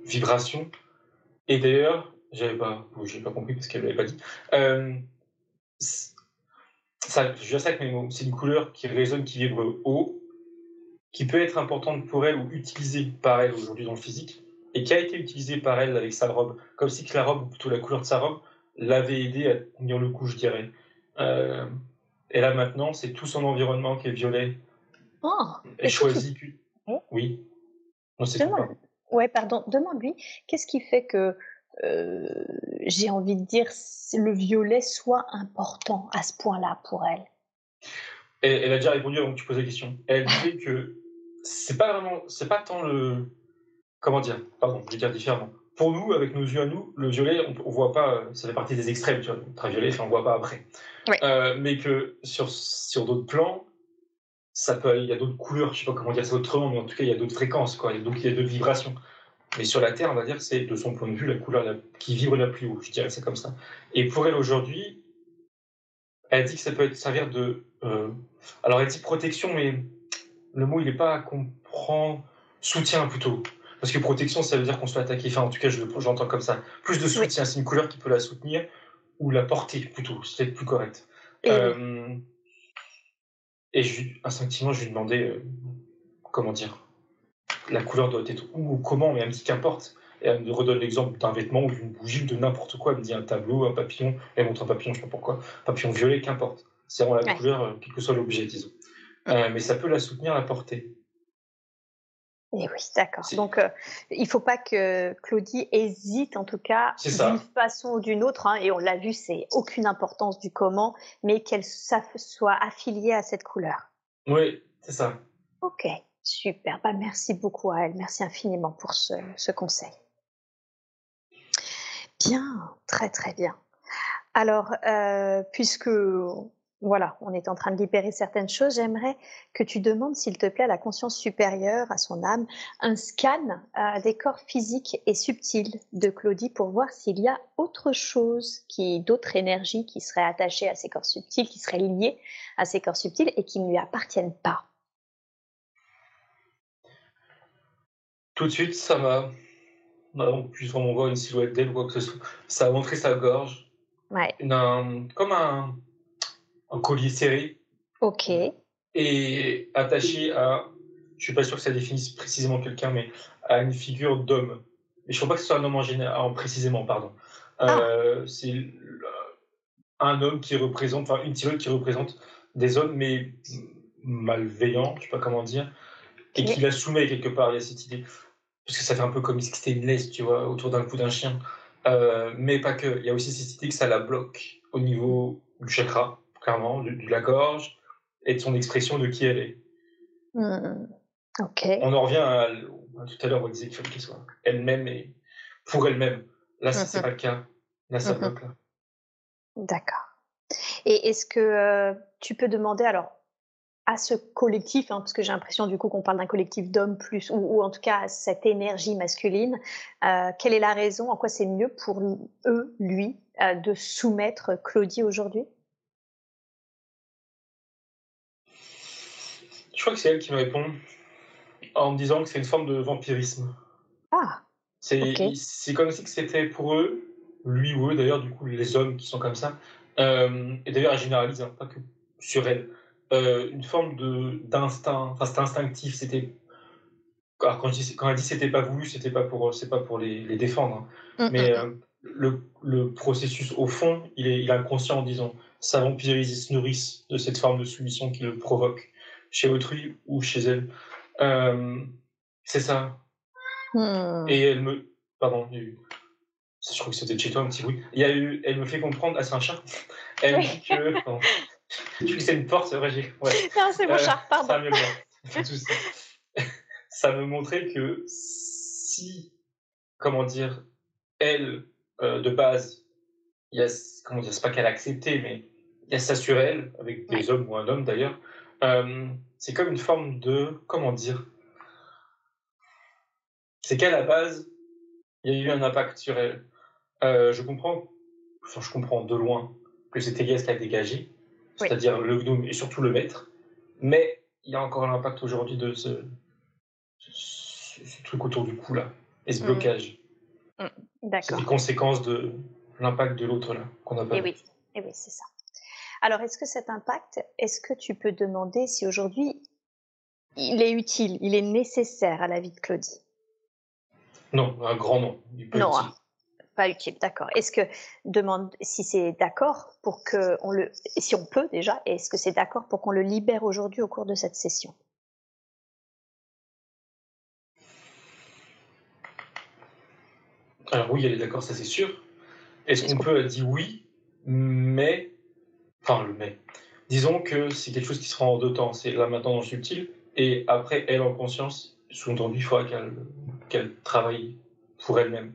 Speaker 2: vibration. Et d'ailleurs, j'avais pas, j'ai pas compris parce qu'elle l'avait pas dit. Euh, je. C'est une couleur qui résonne, qui vibre haut, qui peut être importante pour elle ou utilisée par elle aujourd'hui dans le physique, et qui a été utilisée par elle avec sa robe, comme si que la robe, ou plutôt la couleur de sa robe, l'avait aidé à tenir le coup, je dirais. Euh, et là maintenant, c'est tout son environnement qui est violet.
Speaker 1: Oh,
Speaker 2: Elle
Speaker 1: Est-ce que tu- Oh.
Speaker 2: Oui. Non, c'est tout.
Speaker 1: demande.
Speaker 2: pardon.
Speaker 1: Ouais, pardon. Demande-lui qu'est-ce qui fait que euh, j'ai envie de dire le violet soit important à ce point-là pour elle?
Speaker 2: Elle, elle a déjà répondu avant que tu poses la question. Elle disait que c'est pas vraiment, c'est pas tant le, comment dire, pardon, je vais dire différemment. Pour nous, avec nos yeux à nous, le violet, on, on voit pas, ça fait partie des extrêmes, tu vois, ultraviolet, enfin, on voit pas après.
Speaker 1: Ouais.
Speaker 2: Euh, mais que sur, sur d'autres plans, ça peut, il y a d'autres couleurs, je sais pas comment dire ça autrement, mais en tout cas, il y a d'autres fréquences, quoi. Donc, il y a d'autres vibrations. Mais sur la Terre, on va dire, c'est de son point de vue la couleur la- qui vibre la plus haut, je dirais ça comme ça. Et pour elle aujourd'hui, elle dit que ça peut être, servir de. euh, alors, elle dit protection, mais le mot, il n'est pas à comprendre. Soutien plutôt. Parce que protection, ça veut dire qu'on soit attaqué. Enfin, en tout cas, je comme ça. Plus de soutien, c'est une couleur qui peut la soutenir ou la porter plutôt, c'est peut-être plus correct. Euh, et je, instinctivement, je lui demandais euh, comment dire. La couleur doit être où ou comment, mais elle me dit qu'importe. Et elle me redonne l'exemple d'un vêtement ou d'une bougie ou de n'importe quoi. Elle me dit un tableau, un papillon. Elle montre un papillon, je sais pas pourquoi. Papillon violet, qu'importe. C'est vraiment la
Speaker 1: Ouais.
Speaker 2: couleur, euh, quel que soit l'objet, disons. Euh, mais ça peut la soutenir, la porter.
Speaker 1: Et oui, d'accord. Donc, euh, il faut pas que Claudie hésite, en tout cas, d'une façon ou d'une autre. hein, et on l'a vu, c'est aucune importance du comment, mais qu'elle soit affiliée à cette couleur.
Speaker 2: Oui, c'est ça.
Speaker 1: Ok, super. Bah, merci beaucoup à elle. Merci infiniment pour ce, ce conseil. Bien, très très bien. Alors, euh, puisque voilà, on est en train de libérer certaines choses, j'aimerais que tu demandes, s'il te plaît, à la conscience supérieure, à son âme, un scan euh, des corps physiques et subtils de Claudie pour voir s'il y a autre chose, qui, d'autres énergies qui seraient attachées à ces corps subtils, qui seraient liées à ces corps subtils et qui ne lui appartiennent pas.
Speaker 2: Tout de suite, ça m'a. bah, On puisse vraiment voir une silhouette d'elle ou quoi que ce soit. Ça a montré sa gorge.
Speaker 1: Ouais,
Speaker 2: un- comme un, un collier serré
Speaker 1: ok.
Speaker 2: et attaché à. Je suis pas sûr que ça définisse précisément quelqu'un, mais à une figure d'homme. Mais je ne crois pas que ce soit un homme en général, en précisément, pardon. Euh, C'est un homme qui représente, enfin une silhouette qui représente des hommes, mais malveillants, je sais pas comment dire, et qui la soumet quelque part. Il y a cette idée. Parce que ça fait un peu comme si c'était une laisse, tu vois, autour d'un cou d'un chien. Euh, mais pas que. Il y a aussi cette idée que ça la bloque au niveau du chakra, clairement, de, la gorge et de son expression de qui elle est.
Speaker 1: Hmm.
Speaker 2: On en revient à, tout à l'heure, on disait qu'il fallait qu'elle soit elle-même et pour elle-même. Là, ce n'est mhm. pas le cas. Là, ça mhm. bloque.
Speaker 1: D'accord. Et est-ce que euh, tu peux demander, alors, à ce collectif, hein, parce que j'ai l'impression du coup qu'on parle d'un collectif d'hommes plus, ou, en tout cas cette énergie masculine, euh, quelle est la raison, en quoi c'est mieux pour eux, lui, euh, de soumettre Claudie aujourd'hui?
Speaker 2: Je crois que c'est elle qui me répond en me disant que c'est une forme de vampirisme.
Speaker 1: Ah
Speaker 2: C'est comme si c'était pour eux, lui ou eux d'ailleurs, du coup les hommes qui sont comme ça, euh, et d'ailleurs elle généralise, hein, pas que sur elle, euh, une forme d'instinct, enfin c'était instinctif, c'était quand, quand elle dit c'était pas voulu, c'était pas pour c'est pas pour les, les défendre, hein. mm, mais mm, mm. Euh, le, le, processus au fond, il est, il est inconscient, disons. Ça vampirise, ils se nourrissent de cette forme de soumission qui le provoque chez autrui ou chez elle. Euh, c'est ça. Et elle me, pardon, il y a eu, je crois que c'était chez toi un petit bruit. Il y a eu, elle me fait comprendre, ah c'est un chat. Elle me dit que, je c'est une porte, c'est vrai.
Speaker 1: Ouais. Non, c'est mon euh, chat, pardon.
Speaker 2: Ça, ça me montrait que si, comment dire, elle, euh, de base, il y a, comment dire, c'est pas qu'elle a accepté, mais il y a ça sur elle, avec des hommes ou un homme d'ailleurs, euh, c'est comme une forme de, comment dire, c'est qu'à la base, il y a eu un impact sur elle. je comprends, enfin, je comprends de loin que c'est Elias qui a dégagé, c'est-à-dire le gnome et surtout le maître. Mais il y a encore l'impact aujourd'hui de ce, ce, truc autour du cou là, et ce mm. blocage.
Speaker 1: Mm. D'accord.
Speaker 2: C'est les conséquences de l'impact de l'autre là qu'on a pas.
Speaker 1: Et oui, et oui, c'est ça. Alors, est-ce que cet impact, est-ce que tu peux demander si aujourd'hui il est utile, il est nécessaire à la vie de Claudie?
Speaker 2: Non, un grand non.
Speaker 1: non, utile pas utile, d'accord. Est-ce que demande si c'est d'accord pour que on le, si on peut déjà, est-ce que c'est d'accord pour qu'on le libère aujourd'hui au cours de cette session?
Speaker 2: Alors oui, elle est d'accord, ça c'est sûr. Est-ce qu'on peut dire oui, mais enfin le mais. Disons que c'est quelque chose qui sera en deux temps. C'est là maintenant dans le subtil et après elle en conscience. Sous-entendu, il faudra qu'elle travaille pour elle-même.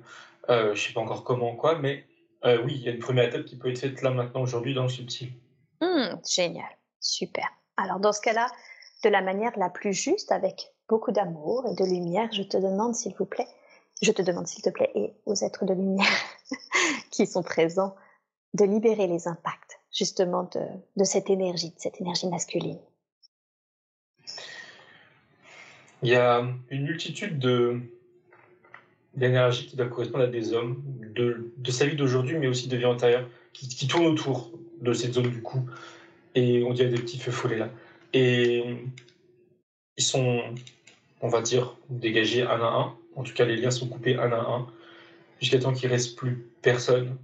Speaker 2: Euh, je sais pas encore comment, quoi, mais euh, oui, il y a une première étape qui peut être faite là maintenant, aujourd'hui, dans le subtil.
Speaker 1: Mmh, génial, super. Alors, dans ce cas-là, de la manière la plus juste, avec beaucoup d'amour et de lumière, je te demande, s'il vous plaît, je te demande, s'il te plaît, et aux êtres de lumière qui sont présents, de libérer les impacts, justement, de, cette énergie, de cette énergie masculine.
Speaker 2: Il y a une multitude de, d'énergie qui doit correspondre à des hommes, de, sa vie d'aujourd'hui, mais aussi de vie antérieure, qui, qui tournent autour de cette zone du cou. Et on dirait des petits feux follets là. Et ils sont, on va dire, dégagés un à un. En tout cas, les liens sont coupés un à un, jusqu'à temps qu'il ne reste plus personne.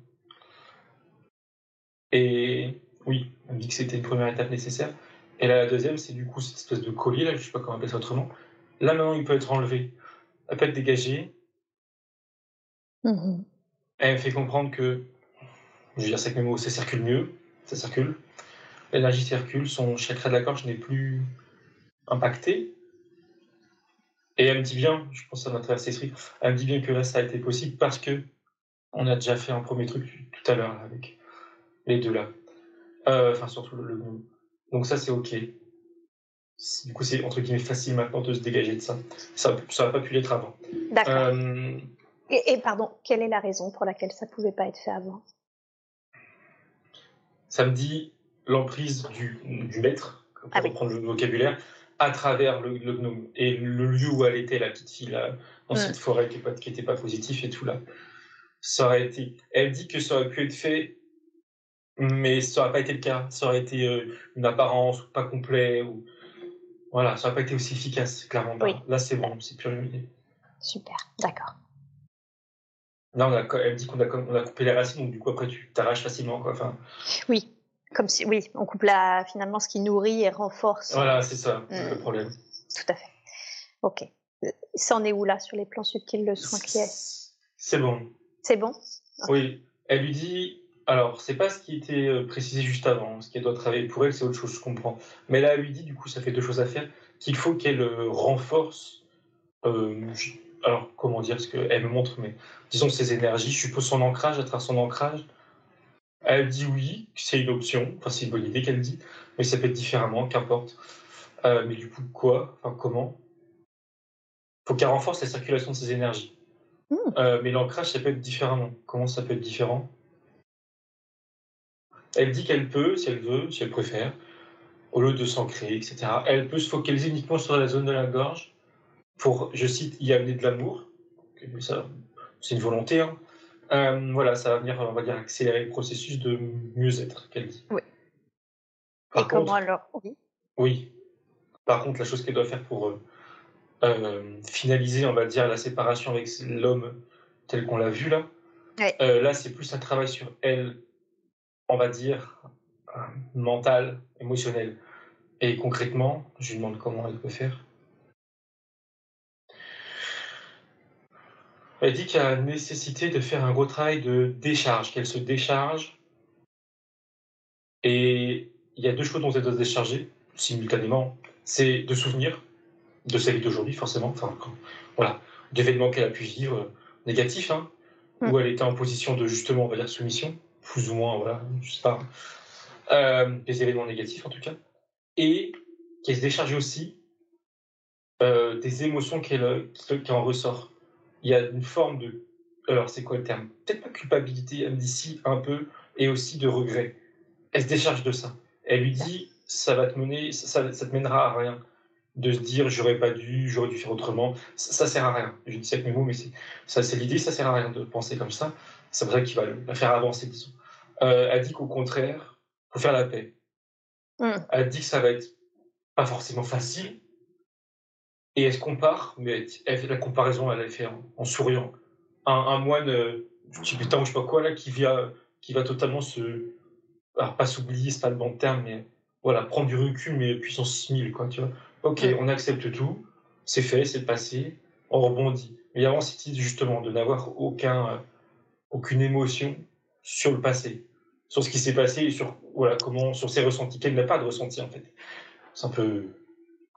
Speaker 2: Et oui, on dit que c'était une première étape nécessaire. Et là, la deuxième, c'est du coup cette espèce de collier, là, je ne sais pas comment appeler ça autrement. Là, maintenant, il peut être enlevé. Elle peut être dégagée
Speaker 1: Mmh
Speaker 2: Elle me fait comprendre que, je veux dire, c'est que mes mots, ça circule mieux, ça circule. L'énergie circule, son chakra de la gorge n'est plus impacté. Et elle me dit bien, je pense m'a traversé l'esprit, elle me dit bien que là, ça a été possible parce que on a déjà fait un premier truc tout à l'heure avec les deux là. Euh, enfin, surtout le, le Donc ça, c'est OK. Du coup, c'est entre guillemets facile maintenant de se dégager de ça. Ça n'a pas pu l'être avant.
Speaker 1: D'accord. Euh, et, pardon, quelle est la raison pour laquelle ça ne pouvait pas être fait avant?
Speaker 2: Ça me dit l'emprise du, du maître, pour ah reprendre le vocabulaire, à travers le, gnome. Et le lieu où elle était, la petite fille, là, dans cette forêt qui n'était pas, pas positif et tout là. Ça aurait été. Elle dit que ça aurait pu être fait, mais ça n'aurait pas été le cas. Ça aurait été euh, une apparence pas complet. Ou... Voilà, ça n'aurait pas été aussi efficace, clairement. Là, c'est bon, c'est lumineux.
Speaker 1: Super, d'accord.
Speaker 2: Là, on a, elle dit qu'on a, on a coupé les racines, donc du coup, après, tu t'arraches facilement. Quoi. Enfin...
Speaker 1: Oui, comme si, oui, on coupe la, finalement ce qui nourrit et renforce.
Speaker 2: Voilà, c'est ça, le mm. problème.
Speaker 1: Tout à fait. Ok. Ça en est où là, sur les plans subtils, le soin qui est?
Speaker 2: C'est bon.
Speaker 1: C'est bon?
Speaker 2: Oui, elle lui dit. Alors, c'est pas ce qui était euh, précisé juste avant. Ce qu'elle doit travailler pour elle, c'est autre chose, je comprends. Mais là, elle lui dit, du coup, ça fait deux choses à faire qu'il faut qu'elle euh, renforce. Euh, alors, comment dire ce qu'elle me montre, mais disons ses énergies. Je suppose son ancrage, à travers son ancrage. Elle dit oui, c'est une option. Enfin, c'est une bonne idée qu'elle dit, mais ça peut être différemment, qu'importe. mais du coup, quoi Enfin, comment? Faut qu'elle renforce la circulation de ses énergies. Hmm. Euh, mais l'ancrage, ça peut être différemment. Comment ça peut être différent? Elle dit qu'elle peut, si elle veut, si elle préfère, au lieu de s'ancrer, etc. Elle peut se focaliser uniquement sur la zone de la gorge pour, je cite, y amener de l'amour. C'est une volonté. Hein. Euh, voilà, ça va venir, on va dire, accélérer le processus de mieux-être, qu'elle dit.
Speaker 1: Oui. Et comment alors? Oui.
Speaker 2: Oui. Par contre, la chose qu'elle doit faire pour euh, euh, finaliser, on va dire, la séparation avec l'homme tel qu'on l'a vu là. Là, c'est plus un travail sur elle, on va dire, euh, mental, émotionnel. Et concrètement, je lui demande comment elle peut faire. Elle dit qu'il y a nécessité de faire un gros travail de décharge, qu'elle se décharge. Et il y a deux choses dont elle doit se décharger simultanément. C'est de souvenirs, de sa vie d'aujourd'hui, forcément. Enfin, voilà, d'événements qu'elle a pu vivre euh, négatifs, hein, où elle était en position de justement, on va dire, soumission, plus ou moins, voilà, je sais pas. Euh, des événements négatifs en tout cas. Et qu'elle se décharge aussi euh, des émotions qu'elle qui en ressort. Il y a une forme de. Alors, c'est quoi le terme? Peut-être pas culpabilité, elle me dit si, un peu, et aussi de regret. Elle se décharge de ça. Elle lui dit ça va te mener, ça, ça te mènera à rien de se dire j'aurais pas dû, j'aurais dû faire autrement. Ça, ça, sert à rien. Je dis ça avec mes mots, mais ça, c'est l'idée, ça sert à rien de penser comme ça. C'est vrai qu'il va la faire avancer, disons. Euh, elle dit qu'au contraire, faut faire la paix. Hmm. Elle dit que ça va être pas forcément facile. Et elle se compare, mais elle, la comparaison, elle a fait en, souriant. Un, moine euh, du Tibétain ou je sais pas quoi, là, qui, vient, qui va totalement se. Alors, pas s'oublier, c'est pas le bon terme, mais voilà, prendre du recul, mais puissance 6000, quoi, tu vois Ok, on accepte tout, c'est fait, c'est passé, on rebondit. Mais avant, c'est justement de n'avoir aucun, euh, aucune émotion sur le passé, sur ce qui s'est passé et sur, voilà, comment, sur ses ressentis, qu'elle n'a pas de ressenti en fait. C'est un peu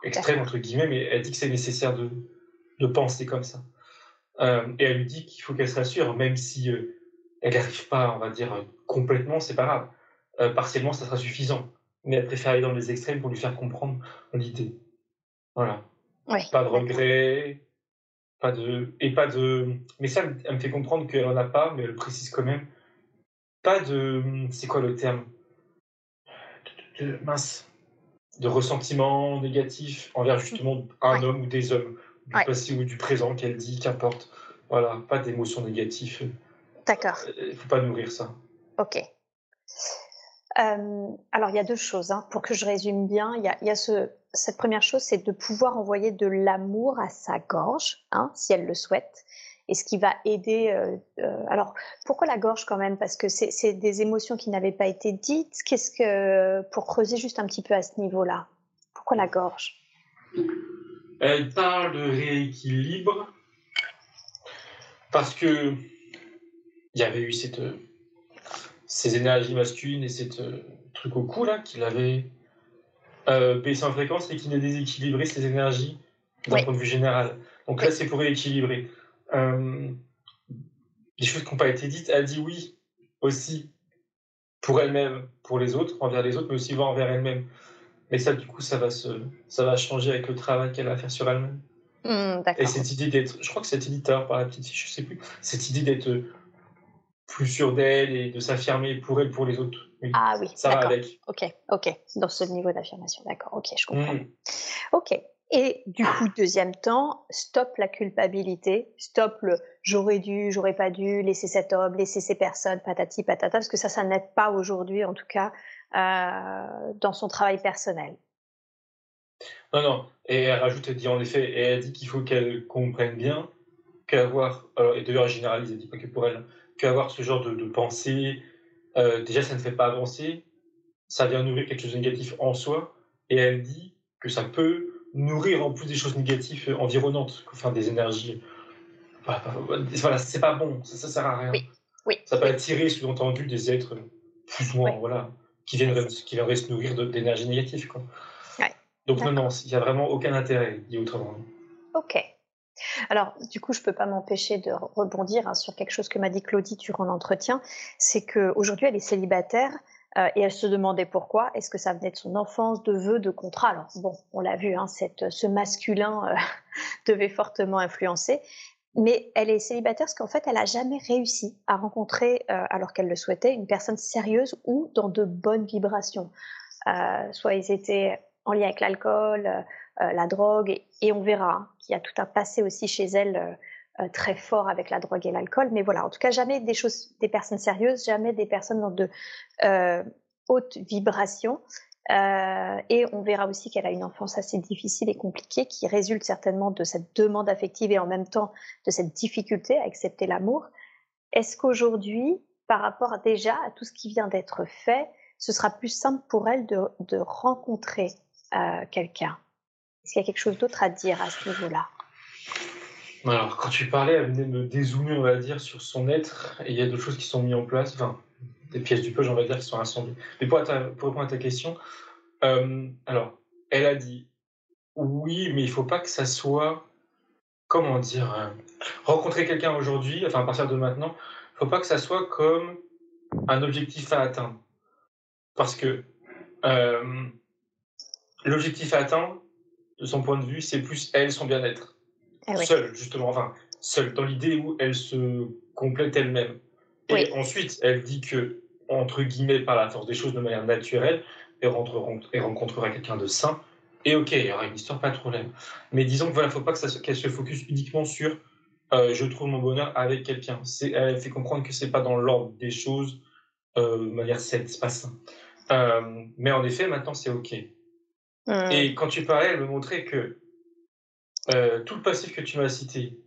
Speaker 2: extrême entre guillemets, mais elle dit que c'est nécessaire de, de penser comme ça. Euh, et elle lui dit qu'il faut qu'elle se rassure, même si euh, elle n'arrive pas, on va dire, complètement, c'est pas grave. partiellement, ça sera suffisant. Mais elle préfère aller dans les extrêmes pour lui faire comprendre l'idée. Voilà. Pas de regrets, pas de. Et pas de. Mais ça, elle me fait comprendre qu'elle en a pas, mais elle précise quand même. Pas de. C'est quoi le terme? De, Mince. De ressentiment négatif envers justement un homme ou des hommes, du passé ou du présent, qu'elle dit, qu'importe. Voilà, pas d'émotions négatives.
Speaker 1: D'accord.
Speaker 2: Il ne faut pas nourrir ça.
Speaker 1: Ok. Euh, alors, il y a deux choses. Hein. Pour que je résume bien, il y a, y a ce, cette première chose, c'est de pouvoir envoyer de l'amour à sa gorge, hein, si elle le souhaite. Et ce qui va aider. Euh, euh, alors, pourquoi la gorge quand même? Parce que c'est des émotions qui n'avaient pas été dites. Qu'est-ce que pour creuser juste un petit peu à ce niveau-là Pourquoi la gorge?
Speaker 2: Elle parle de rééquilibre parce que il y avait eu cette ces énergies masculines et cette truc au cou là qu'il avait euh, baisser en fréquence et qui ne déséquilibrer ses énergies d'un point de vue général. Donc là, c'est pour rééquilibrer. Euh, les choses qui n'ont pas été dites, elle dit oui aussi pour elle-même, pour les autres, envers les autres, mais aussi envers elle-même. Mais ça, du coup, ça va, se, ça va changer avec le travail qu'elle va faire sur elle-même.
Speaker 1: Mmh,
Speaker 2: et cette idée d'être, je crois que c'est éditeur par la petite fille, je sais plus, cette idée d'être plus sûre d'elle et de s'affirmer pour elle, pour les autres.
Speaker 1: Ah oui,
Speaker 2: ça va avec.
Speaker 1: Ok, ok, dans ce niveau d'affirmation, d'accord, ok, je comprends. Mm. Ok, et du coup, deuxième temps, stop la culpabilité, stop le j'aurais dû, j'aurais pas dû, laisser cet homme, laisser ces personnes, patati patata, parce que ça, ça n'aide pas aujourd'hui, en tout cas, euh, dans son travail personnel.
Speaker 2: Non, non, et elle rajoute, elle dit en effet, et elle dit qu'il faut qu'elle comprenne bien qu'avoir, et d'ailleurs elle généralise, elle dit pas que pour elle, qu'avoir ce genre de, de pensée, euh, déjà, ça ne fait pas avancer, ça vient nourrir quelque chose de négatif en soi, et elle dit que ça peut nourrir en plus des choses négatives environnantes, enfin des énergies. Voilà, c'est pas bon, ça, ça sert à rien.
Speaker 1: Oui.
Speaker 2: Ça peut attirer, sous-entendu, des êtres plus ou moins, voilà, qui viendraient, qui viendraient se nourrir d'énergie négative, quoi. Donc non, non, il n'y a vraiment aucun intérêt, dit autrement.
Speaker 1: Ok. Alors, du coup, je ne peux pas m'empêcher de rebondir hein, sur quelque chose que m'a dit Claudie durant l'entretien. C'est qu'aujourd'hui, elle est célibataire euh, et elle se demandait pourquoi. Est-ce que ça venait de son enfance, de vœux, de contrat Alors, bon, on l'a vu, hein, cette, ce masculin euh, devait fortement influencer. Mais elle est célibataire parce qu'en fait, elle n'a jamais réussi à rencontrer, euh, alors qu'elle le souhaitait, une personne sérieuse ou dans de bonnes vibrations. soit ils étaient en lien avec l'alcool, euh, la drogue, et, on verra hein, qu'il y a tout un passé aussi chez elle euh, euh, très fort avec la drogue et l'alcool. Mais voilà, en tout cas, jamais des choses, des personnes sérieuses, jamais des personnes dans de hautes vibrations. et on verra aussi qu'elle a une enfance assez difficile et compliquée qui résulte certainement de cette demande affective et en même temps de cette difficulté à accepter l'amour. Est-ce qu'aujourd'hui, par rapport déjà à tout ce qui vient d'être fait, ce sera plus simple pour elle de, rencontrer euh, quelqu'un? Est-ce qu'il y a quelque chose d'autre à dire à ce niveau-là?
Speaker 2: Alors, quand tu parlais, elle venait me dézoomer, on va dire, sur son être, et il y a d'autres choses qui sont mises en place, des pièces du puzzle, on va dire, qui sont rassemblées. Mais pour, répondre à ta question, euh, alors, elle a dit oui, mais il ne faut pas que ça soit, comment dire, euh, rencontrer quelqu'un aujourd'hui, enfin à partir de maintenant, il faut pas que ça soit comme un objectif à atteindre. Parce que euh, l'objectif à atteindre, de son point de vue, c'est plus elle, son bien-être. Ah seule, justement, enfin, seule, dans l'idée où elle se complète elle-même. Et ensuite, elle dit que, entre guillemets, par la force des choses, de manière naturelle, elle, rencontrera quelqu'un de sain. Et ok, il y aura une histoire, pas de problème. Mais disons qu'il ne faut pas qu'elle se focus uniquement sur euh, je trouve mon bonheur avec quelqu'un. Elle fait comprendre que c'est pas dans l'ordre des choses euh, de manière saine, c'est pas sain. Euh, mais en effet, maintenant, c'est OK. Mmh. Et quand tu parlais, elle me montrait que euh, tout le passif que tu m'as cité,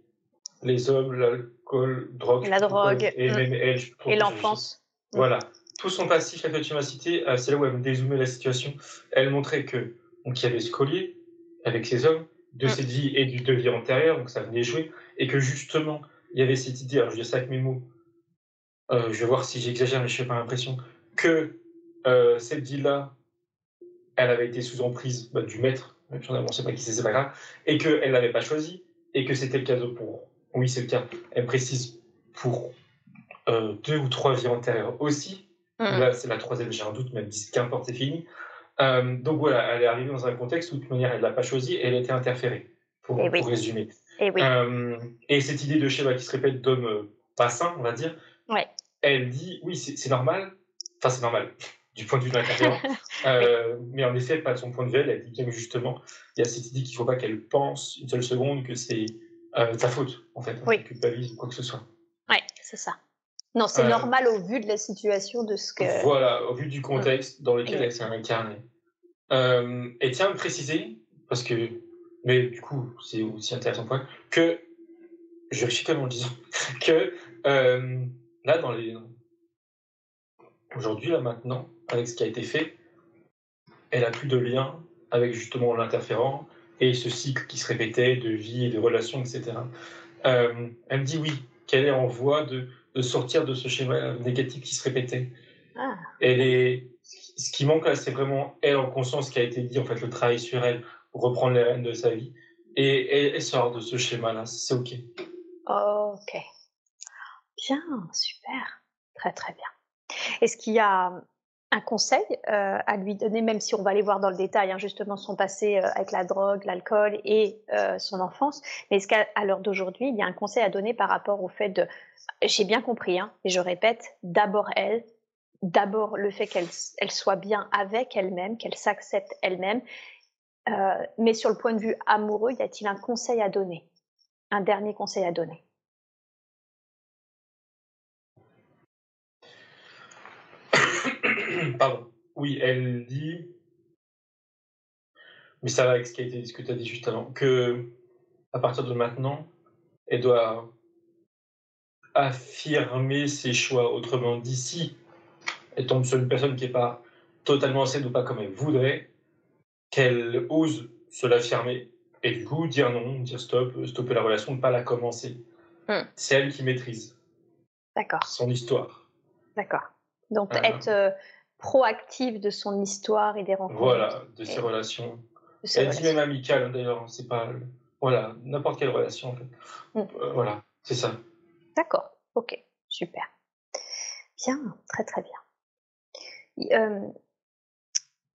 Speaker 2: les hommes, l'alcool, drogue,
Speaker 1: la drogue,
Speaker 2: et
Speaker 1: mmh.
Speaker 2: elle,
Speaker 1: et l'enfance.
Speaker 2: Mmh. Voilà, tout son passif que tu m'as cité, euh, c'est là où elle me dézoomait la situation. Elle montrait que donc il y avait ce collier avec ces hommes de cette vie et du de vie antérieure, donc ça venait jouer, et que justement il y avait cette idée. Alors je dis ça avec mes mots. je vais voir si j'exagère, mais je n'ai pas l'impression que euh, cette vie-là, elle avait été sous emprise bah, du maître, on ne sait pas qui c'est, c'est pas grave, et qu'elle l'avait pas choisi, et que c'était le cas pour, oui c'est le cas, elle précise pour euh, deux ou trois vies antérieures aussi. Mmh. Là, c'est la troisième, j'ai un doute, mais elle dit qu'importe, c'est fini. Euh, donc voilà, elle est arrivée dans un contexte où de toute manière, elle ne l'a pas choisi, et elle a été interférée, pour, eh pour résumer.
Speaker 1: Et, eh oui.
Speaker 2: et, cette idée de schéma qui se répète d'homme pas sain, on va dire,
Speaker 1: ouais.
Speaker 2: elle dit, oui, c'est normal, enfin c'est normal, du point de vue de l'intérieur. euh, mais en effet, pas de son point de vue, elle dit bien justement, il y a cette idée qu'il ne faut pas qu'elle pense une seule seconde que c'est euh, sa faute, en fait, oui. culpabilise ou quoi que ce soit.
Speaker 1: Oui, c'est ça. Non, c'est euh, normal au vu de la situation, de ce que.
Speaker 2: Voilà, au vu du contexte dans lequel elle s'est incarnée. Euh, et tiens à préciser, parce que, mais du coup, c'est aussi intéressant point, que, je vérifie comme en disant, que euh, là, dans les. Aujourd'hui, là maintenant, avec ce qui a été fait, elle a plus de lien avec justement l'interférent et ce cycle qui se répétait de vie et de relations, etc. Euh, elle me dit oui, qu'elle est en voie de, de, sortir de ce schéma négatif qui se répétait. Ah. Elle est, ce qui manque là, c'est vraiment elle en conscience qui a été dit, en fait, le travail sur elle pour reprendre les rênes de sa vie. Et elle, sort de ce schéma-là, c'est OK.
Speaker 1: Ok. Bien, super. Très, très bien. Est-ce qu'il y a un conseil euh, à lui donner, même si on va aller voir dans le détail hein, justement son passé euh, avec la drogue, l'alcool et euh, son enfance, mais est-ce qu'à l'heure d'aujourd'hui, il y a un conseil à donner par rapport au fait de, j'ai bien compris, hein, et je répète, d'abord elle, d'abord le fait qu'elle elle soit bien avec elle-même, qu'elle s'accepte elle-même, mais sur le point de vue amoureux, y a-t-il un conseil à donner, un dernier conseil à donner?
Speaker 2: Pardon. Oui, elle dit, mais ça va avec ce qui a été discuté dit juste avant, que à partir de maintenant, elle doit affirmer ses choix. Autrement dit, si elle tombe sur une personne qui n'est pas totalement saine ou pas comme elle voudrait, qu'elle ose se l'affirmer et du coup dire non, dire stop, stopper la relation, ne pas la commencer. Hmm. C'est elle qui maîtrise.
Speaker 1: D'accord.
Speaker 2: Son histoire.
Speaker 1: D'accord. Donc
Speaker 2: Voilà.
Speaker 1: être euh, proactive de son histoire et des rencontres.
Speaker 2: Voilà, de ses
Speaker 1: Et-
Speaker 2: relations.
Speaker 1: de ses
Speaker 2: Elle dit même amicale, hein, d'ailleurs. C'est pas. Voilà, n'importe quelle relation, en fait.
Speaker 1: Mm.
Speaker 2: Euh, voilà, c'est ça.
Speaker 1: D'accord, ok, super. Bien, très très bien. Euh,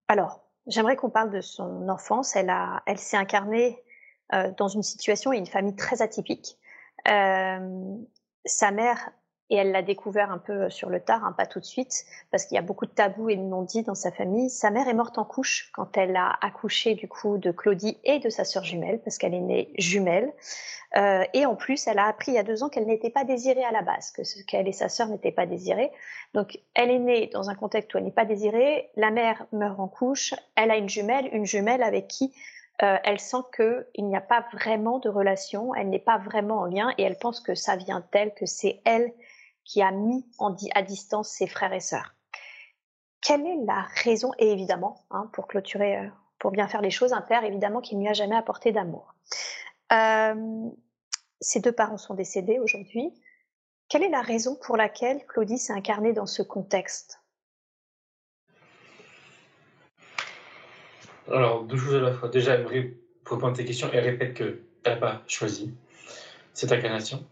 Speaker 1: alors, j'aimerais qu'on parle de son enfance. Elle, a, elle s'est incarnée euh, dans une situation et une famille très atypique. Sa mère, et elle l'a découvert un peu sur le tard, hein, pas tout de suite, parce qu'il y a beaucoup de tabous et de non-dits dans sa famille. Sa mère est morte en couche quand elle a accouché du coup de Claudie et de sa sœur jumelle, parce qu'elle est née jumelle. Euh, et en plus, elle a appris il y a deux ans qu'elle n'était pas désirée à la base, que qu'elle et sa sœur n'étaient pas désirées. Donc, elle est née dans un contexte où elle n'est pas désirée. La mère meurt en couche. Elle a une jumelle, une jumelle avec qui euh, elle sent qu'il n'y a pas vraiment de relation, elle n'est pas vraiment en lien, et elle pense que ça vient d'elle, que c'est elle qui a mis à distance ses frères et sœurs. Quelle est la raison Et évidemment, hein, pour clôturer, euh, pour bien faire les choses, un père évidemment qui ne lui a jamais apporté d'amour. Euh, ses deux parents sont décédés aujourd'hui. Quelle est la raison pour laquelle Claudie s'est incarnée dans ce contexte?
Speaker 2: Alors, deux choses à la fois. Déjà, pour répondre à tes questions, elle répète qu'elle n'a pas choisi cette incarnation.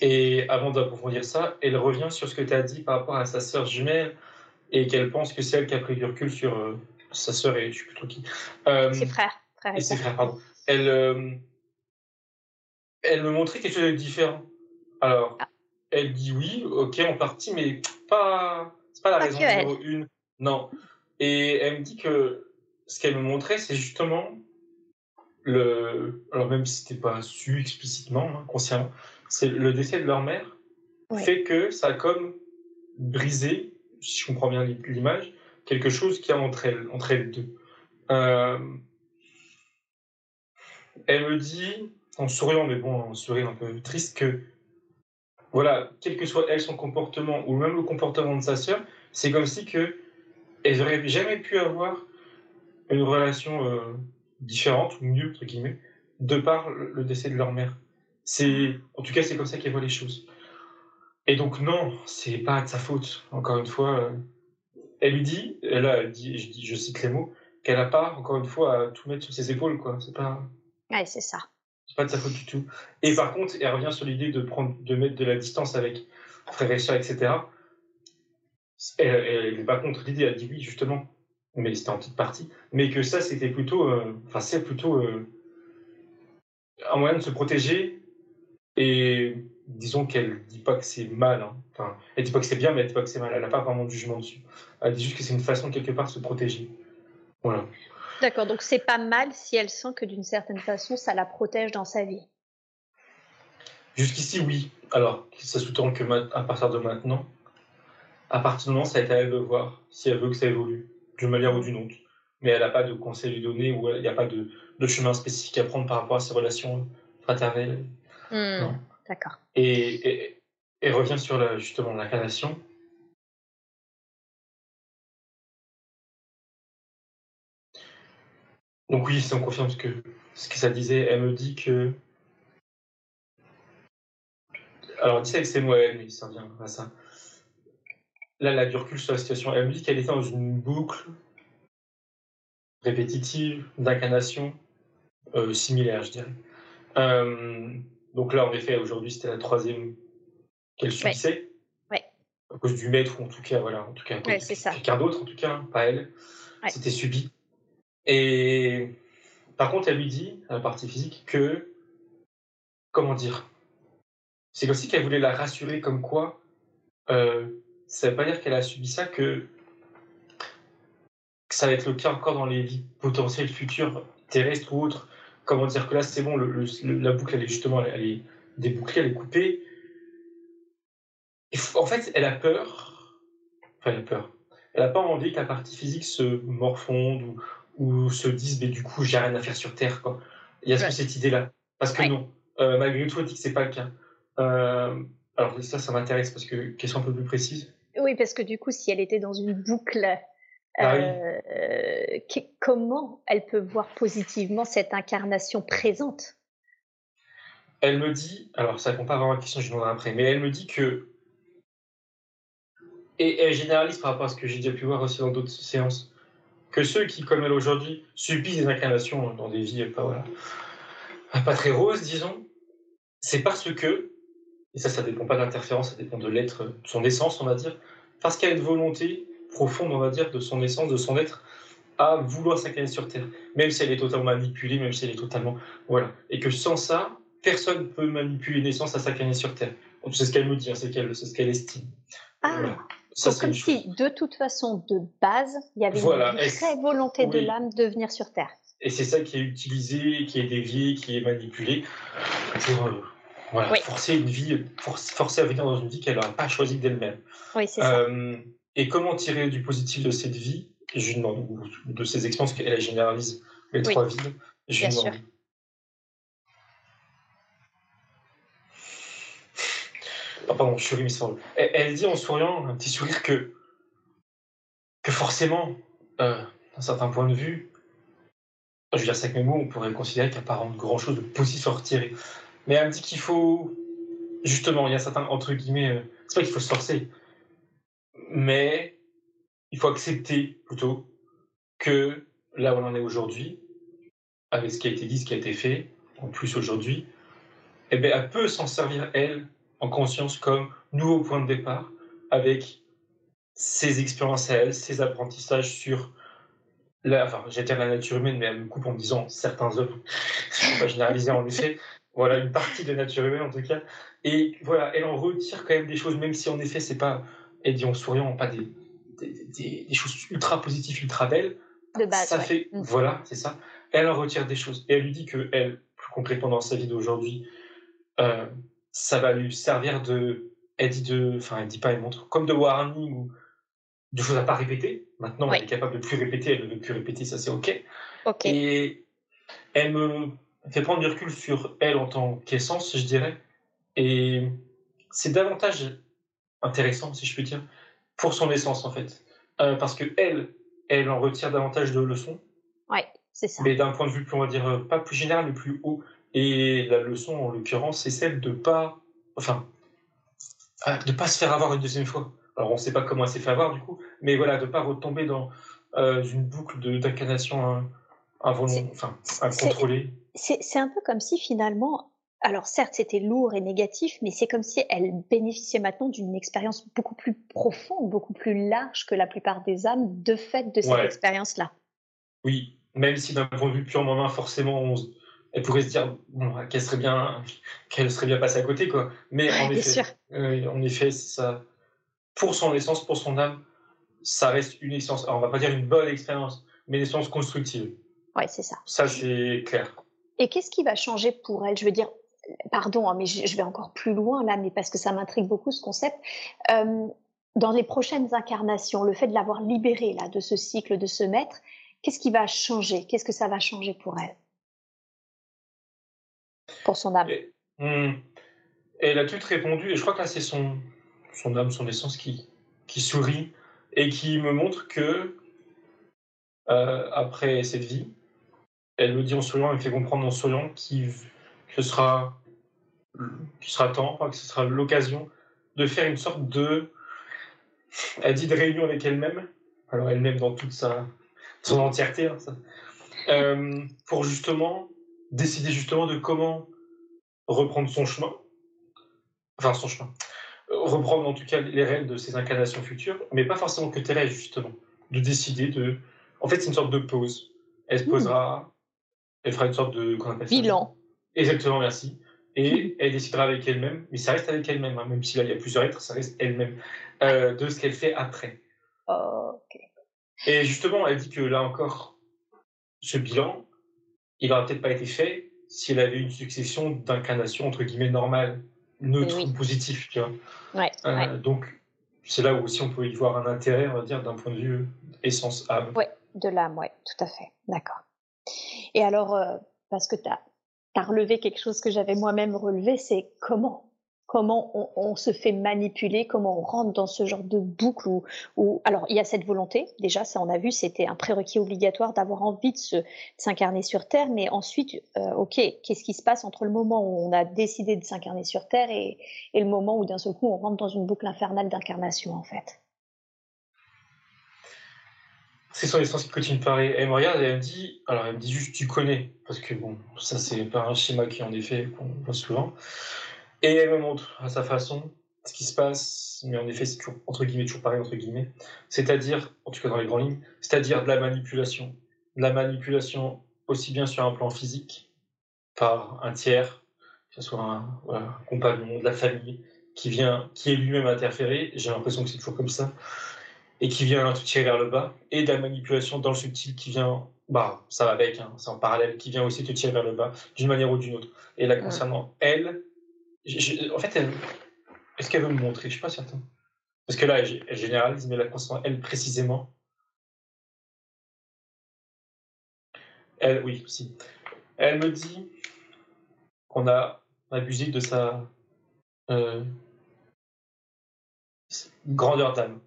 Speaker 2: Et avant d'approfondir ça, elle revient sur ce que tu as dit par rapport à sa sœur jumelle et qu'elle pense que c'est elle qui a pris du recul sur euh, sa sœur et je ne sais plus trop qui. Euh,
Speaker 1: Ses frères, frères et,
Speaker 2: ses frères, pardon. Elle, euh, elle me montrait quelque chose de différent. Alors,
Speaker 1: Ah.
Speaker 2: elle dit oui, ok, en partie, mais pas, c'est pas la
Speaker 1: Pas
Speaker 2: raison numéro une. Non. Et elle me dit que ce qu'elle me montrait, c'est justement le. Alors, même si c'était pas su explicitement, hein, consciemment, c'est le décès de leur mère
Speaker 1: Ouais.
Speaker 2: fait que ça a comme brisé, si je comprends bien l'image, quelque chose qui a entre elles, entre elles deux. Euh, elle me dit, en souriant, mais bon, en souriant un peu triste, que voilà, quel que soit elle, son comportement, ou même le comportement de sa sœur, c'est comme si que elles n'auraient jamais pu avoir une relation euh, différente, ou mieux, entre guillemets, de par le décès de leur mère. C'est, en tout cas, c'est comme ça qu'elle voit les choses. Et donc, non, c'est pas de sa faute, encore une fois. euh, elle lui dit, elle dit, je, dis, je cite les mots, qu'elle n'a pas, encore une fois, à tout mettre sur ses épaules, quoi. C'est pas.
Speaker 1: Ouais, c'est ça.
Speaker 2: C'est pas de sa faute du tout. Et par contre, elle revient sur l'idée de prendre, de mettre de la distance avec frères et sœurs, etc. Elle n'est pas contre l'idée, elle dit oui, justement, mais c'était en petite partie. Mais que ça, c'était plutôt, euh, enfin, c'est plutôt euh, un moyen de se protéger. Et disons qu'elle dit pas que c'est mal. hein. Enfin, elle dit pas que c'est bien, mais elle dit pas que c'est mal. Elle n'a pas vraiment de jugement dessus. Elle dit juste que c'est une façon quelque part de se protéger. Voilà.
Speaker 1: D'accord, donc c'est pas mal si elle sent que d'une certaine façon ça la protège dans sa vie.
Speaker 2: Jusqu'ici, oui. Alors, ça sous-tend que à partir de maintenant, à partir du moment, ça être à elle de voir si elle veut que ça évolue, d'une manière ou d'une autre. Mais elle n'a pas de conseil à lui donner ou il n'y a pas de, de chemin spécifique à prendre par rapport à ses relations fraternelles. Non.
Speaker 1: D'accord.
Speaker 2: Et, et, et revient sur la, justement l'incarnation. Donc oui, si on confirme ce que, ce que ça disait, elle me dit que... Alors, ça avec ses mots elle, mais ça revient à ça. Là, elle a du recul sur la situation. Elle me dit qu'elle était dans une boucle répétitive d'incarnation euh, similaire, je dirais. Euh, donc là, en effet, aujourd'hui, c'était la troisième qu'elle subissait.
Speaker 1: Ouais.
Speaker 2: À cause du maître, ou en tout cas, voilà, en tout cas,
Speaker 1: Ouais,
Speaker 2: quelqu'un d'autre, en tout cas, hein, pas elle. C'était subi. Et par contre, elle lui dit, à la partie physique, que. Comment dire C'est comme si qu'elle voulait la rassurer, comme quoi. Euh, ça veut pas dire qu'elle a subi ça, que, que ça va être le cas encore dans les vies potentielles futures, terrestres ou autres. Comment dire que là, c'est bon, le, le- la boucle, elle est justement, elle, est débouclée, elle est coupée. Et en fait, elle a peur. Enfin, elle a peur. Elle n'a pas envie que la partie physique se morfonde ou, ou se dise, mais du coup, j'ai rien à faire sur Terre. Quoi. Il y a
Speaker 1: Ouais.
Speaker 2: cette idée-là. Parce que
Speaker 1: Ouais.
Speaker 2: non, euh, malgré tout, elle dit que c'est pas le cas. Euh, alors, ça, ça m'intéresse parce que, question un peu plus précise.
Speaker 1: Oui, parce que du coup, si elle était dans une boucle,
Speaker 2: Ah oui.
Speaker 1: euh, qui- comment elle peut voir positivement cette incarnation présente?
Speaker 2: Elle me dit, alors ça répond pas vraiment à la question, je demanderai après, mais elle me dit que et elle généralise par rapport à ce que j'ai déjà pu voir aussi dans d'autres séances, que ceux qui, comme elle aujourd'hui, subissent des incarnations dans des vies pas, voilà, pas très roses, disons, c'est parce que, et ça, ça dépend pas d'interférence, ça dépend de l'être, de son essence, on va dire, parce qu'il y a une volonté profonde, on va dire, de son essence, de son être, à vouloir s'incarner sur Terre, même si elle est totalement manipulée, même si elle est totalement... Voilà. Et que sans ça, personne ne peut manipuler une essence à s'incarner sur Terre. C'est ce qu'elle me dit, hein, c'est ce qu'elle estime.
Speaker 1: Ah, voilà. comme si, de toute façon, de base, il y avait une vraie volonté de l'âme de venir sur Terre.
Speaker 2: Et c'est ça qui est utilisé, qui est dévié, qui est manipulé pour euh, voilà, forcer une vie, forcer à venir dans une vie qu'elle n'a pas choisie d'elle-même.
Speaker 1: Oui, c'est ça.
Speaker 2: Et comment tirer du positif de cette vie? Je demande, de ces expériences qu'elle généralise les trois vies, je Bien demande. Sûr. Oh, pardon, je suis elle, elle dit en souriant, un petit sourire, que, que forcément, euh, d'un certain point de vue, je veux dire ça avec mes mots, on pourrait considérer qu'il n'y a pas grand chose de positif à retirer. Mais elle me dit qu'il faut, justement, il y a certains, entre guillemets, euh, c'est pas qu'il faut se forcer, mais il faut accepter plutôt que là où on en est aujourd'hui, avec ce qui a été dit, ce qui a été fait, en plus aujourd'hui, eh bien, elle peut s'en servir, elle, en conscience, comme nouveau point de départ, avec ses expériences à elle, ses apprentissages sur la, enfin, dire la nature humaine, mais elle me coupe en me disant certains hommes, je ne pas généraliser en effet, voilà, une partie de la nature humaine en tout cas, et voilà, elle en retire quand même des choses, même si en effet, c'est pas, elle dit en souriant, pas des, des, choses ultra positives, ultra belles.
Speaker 1: De base.
Speaker 2: Ça fait, mm. voilà, c'est ça. Elle en retire des choses. Et elle lui dit que elle, plus concrètement dans sa vie d'aujourd'hui, euh, ça va lui servir de. Elle dit de. Enfin, elle dit pas, elle montre. Comme de warning ou de choses à pas répéter. Maintenant, elle est capable de plus répéter, elle ne veut plus répéter, ça c'est OK.
Speaker 1: OK.
Speaker 2: Et elle me fait prendre du recul sur elle en tant qu'essence, je dirais. Et c'est davantage intéressant, si je peux dire, pour son essence, en fait. Euh, parce que elle, elle en retire davantage de leçons.
Speaker 1: Ouais, c'est ça.
Speaker 2: Mais d'un point de vue plus, on va dire, euh, pas plus général, mais plus haut. Et la leçon, en l'occurrence, c'est celle de pas, enfin, ah, de pas se faire avoir une deuxième fois. Alors, on ne sait pas comment elle s'est fait avoir, du coup, mais voilà, de pas retomber dans euh, une boucle d'incarnation hein, enfin, incontrôlée.
Speaker 1: C'est un peu comme si finalement, alors certes, c'était lourd et négatif, mais c'est comme si elle bénéficiait maintenant d'une expérience beaucoup plus profonde, beaucoup plus large que la plupart des âmes de fait de cette expérience-là.
Speaker 2: Oui, même si d'un point de vue purement humain, forcément, elle pourrait se dire qu'elle serait bien, qu'elle serait bien passée à côté, quoi. Mais en effet, en effet, ça, pour son essence, pour son âme, ça reste une expérience. Alors, on va pas dire une bonne expérience, mais une expérience constructive.
Speaker 1: Oui, c'est ça.
Speaker 2: Ça, c'est clair.
Speaker 1: Et qu'est-ce qui va changer pour elle? Je veux dire, pardon, hein, mais je vais encore plus loin là, mais parce que ça m'intrigue beaucoup ce concept. Euh, dans les prochaines incarnations, le fait de l'avoir libérée là de ce cycle, de ce maître, qu'est-ce qui va changer? Qu'est-ce que ça va changer pour elle? Pour son âme.
Speaker 2: Hmm, Elle a tout répondu, et je crois que là c'est son, son âme, son essence qui, qui sourit et qui me montre que euh, après cette vie, elle me dit en souriant, elle me fait comprendre en souriant qu'il ce sera, qu'il sera temps, que ce sera l'occasion de faire une sorte de, elle dit de réunion avec elle-même, alors elle-même dans toute sa, son entièreté, hein, euh, pour justement décider justement de comment reprendre son chemin, enfin son chemin, reprendre en tout cas les règles de ses incarnations futures, mais pas forcément que Thérèse justement, de décider de, en fait c'est une sorte de pause. Elle se mmh. posera, elle fera une sorte de,
Speaker 1: bilan.
Speaker 2: Exactement, merci. Et elle décidera avec elle-même, mais ça reste avec elle-même, hein, même si là il y a plusieurs êtres, ça reste elle-même, euh, de ce qu'elle fait après.
Speaker 1: ok.
Speaker 2: Et justement, elle dit que là encore, ce bilan, il n'aurait peut-être pas été fait si elle avait une succession d'incarnations entre guillemets normales, neutres ou positives, tu vois.
Speaker 1: Ouais,
Speaker 2: euh, Donc, c'est là où aussi on peut y voir un intérêt, on va dire, d'un point de vue essence âme.
Speaker 1: Ouais, de l'âme, ouais, tout à fait. D'accord. Et alors, euh, parce que tu as as relevé quelque chose que j'avais moi-même relevé, c'est comment? Comment on, se fait manipuler, comment on rentre dans ce genre de boucle où, alors il y a cette volonté, déjà ça on a vu, c'était un prérequis obligatoire d'avoir envie de s'incarner sur Terre, mais ensuite, euh, ok, qu'est-ce qui se passe entre le moment où on a décidé de s'incarner sur Terre et, et, le moment où d'un seul coup on rentre dans une boucle infernale d'incarnation en fait?
Speaker 2: C'est son essence qui continue de parler. Elle me regarde et elle me dit, alors elle me dit juste tu connais, parce que bon, ça c'est pas un schéma qui en effet qu'on voit souvent. Et elle me montre à sa façon ce qui se passe, mais en effet c'est toujours entre guillemets toujours pareil entre guillemets, c'est-à-dire en tout cas dans les grandes lignes, c'est-à-dire de la manipulation, de la manipulation aussi bien sur un plan physique par un tiers, que ce soit un, un compagnon de la famille qui vient, qui est lui-même interféré. J'ai l'impression que c'est toujours comme ça et qui vient tout tirer vers le bas, et de la manipulation dans le subtil qui vient, bah, ça va avec, hein, c'est en parallèle, qui vient aussi te tirer vers le bas, d'une manière ou d'une autre. Et là, concernant elle, en fait, elle, est-ce qu'elle veut me montrer? Je suis pas certain. Parce que là, elle, elle généralise, mais là, concernant elle précisément, elle, oui, si. Elle me dit qu'on a abusé de sa euh, grandeur d'âme.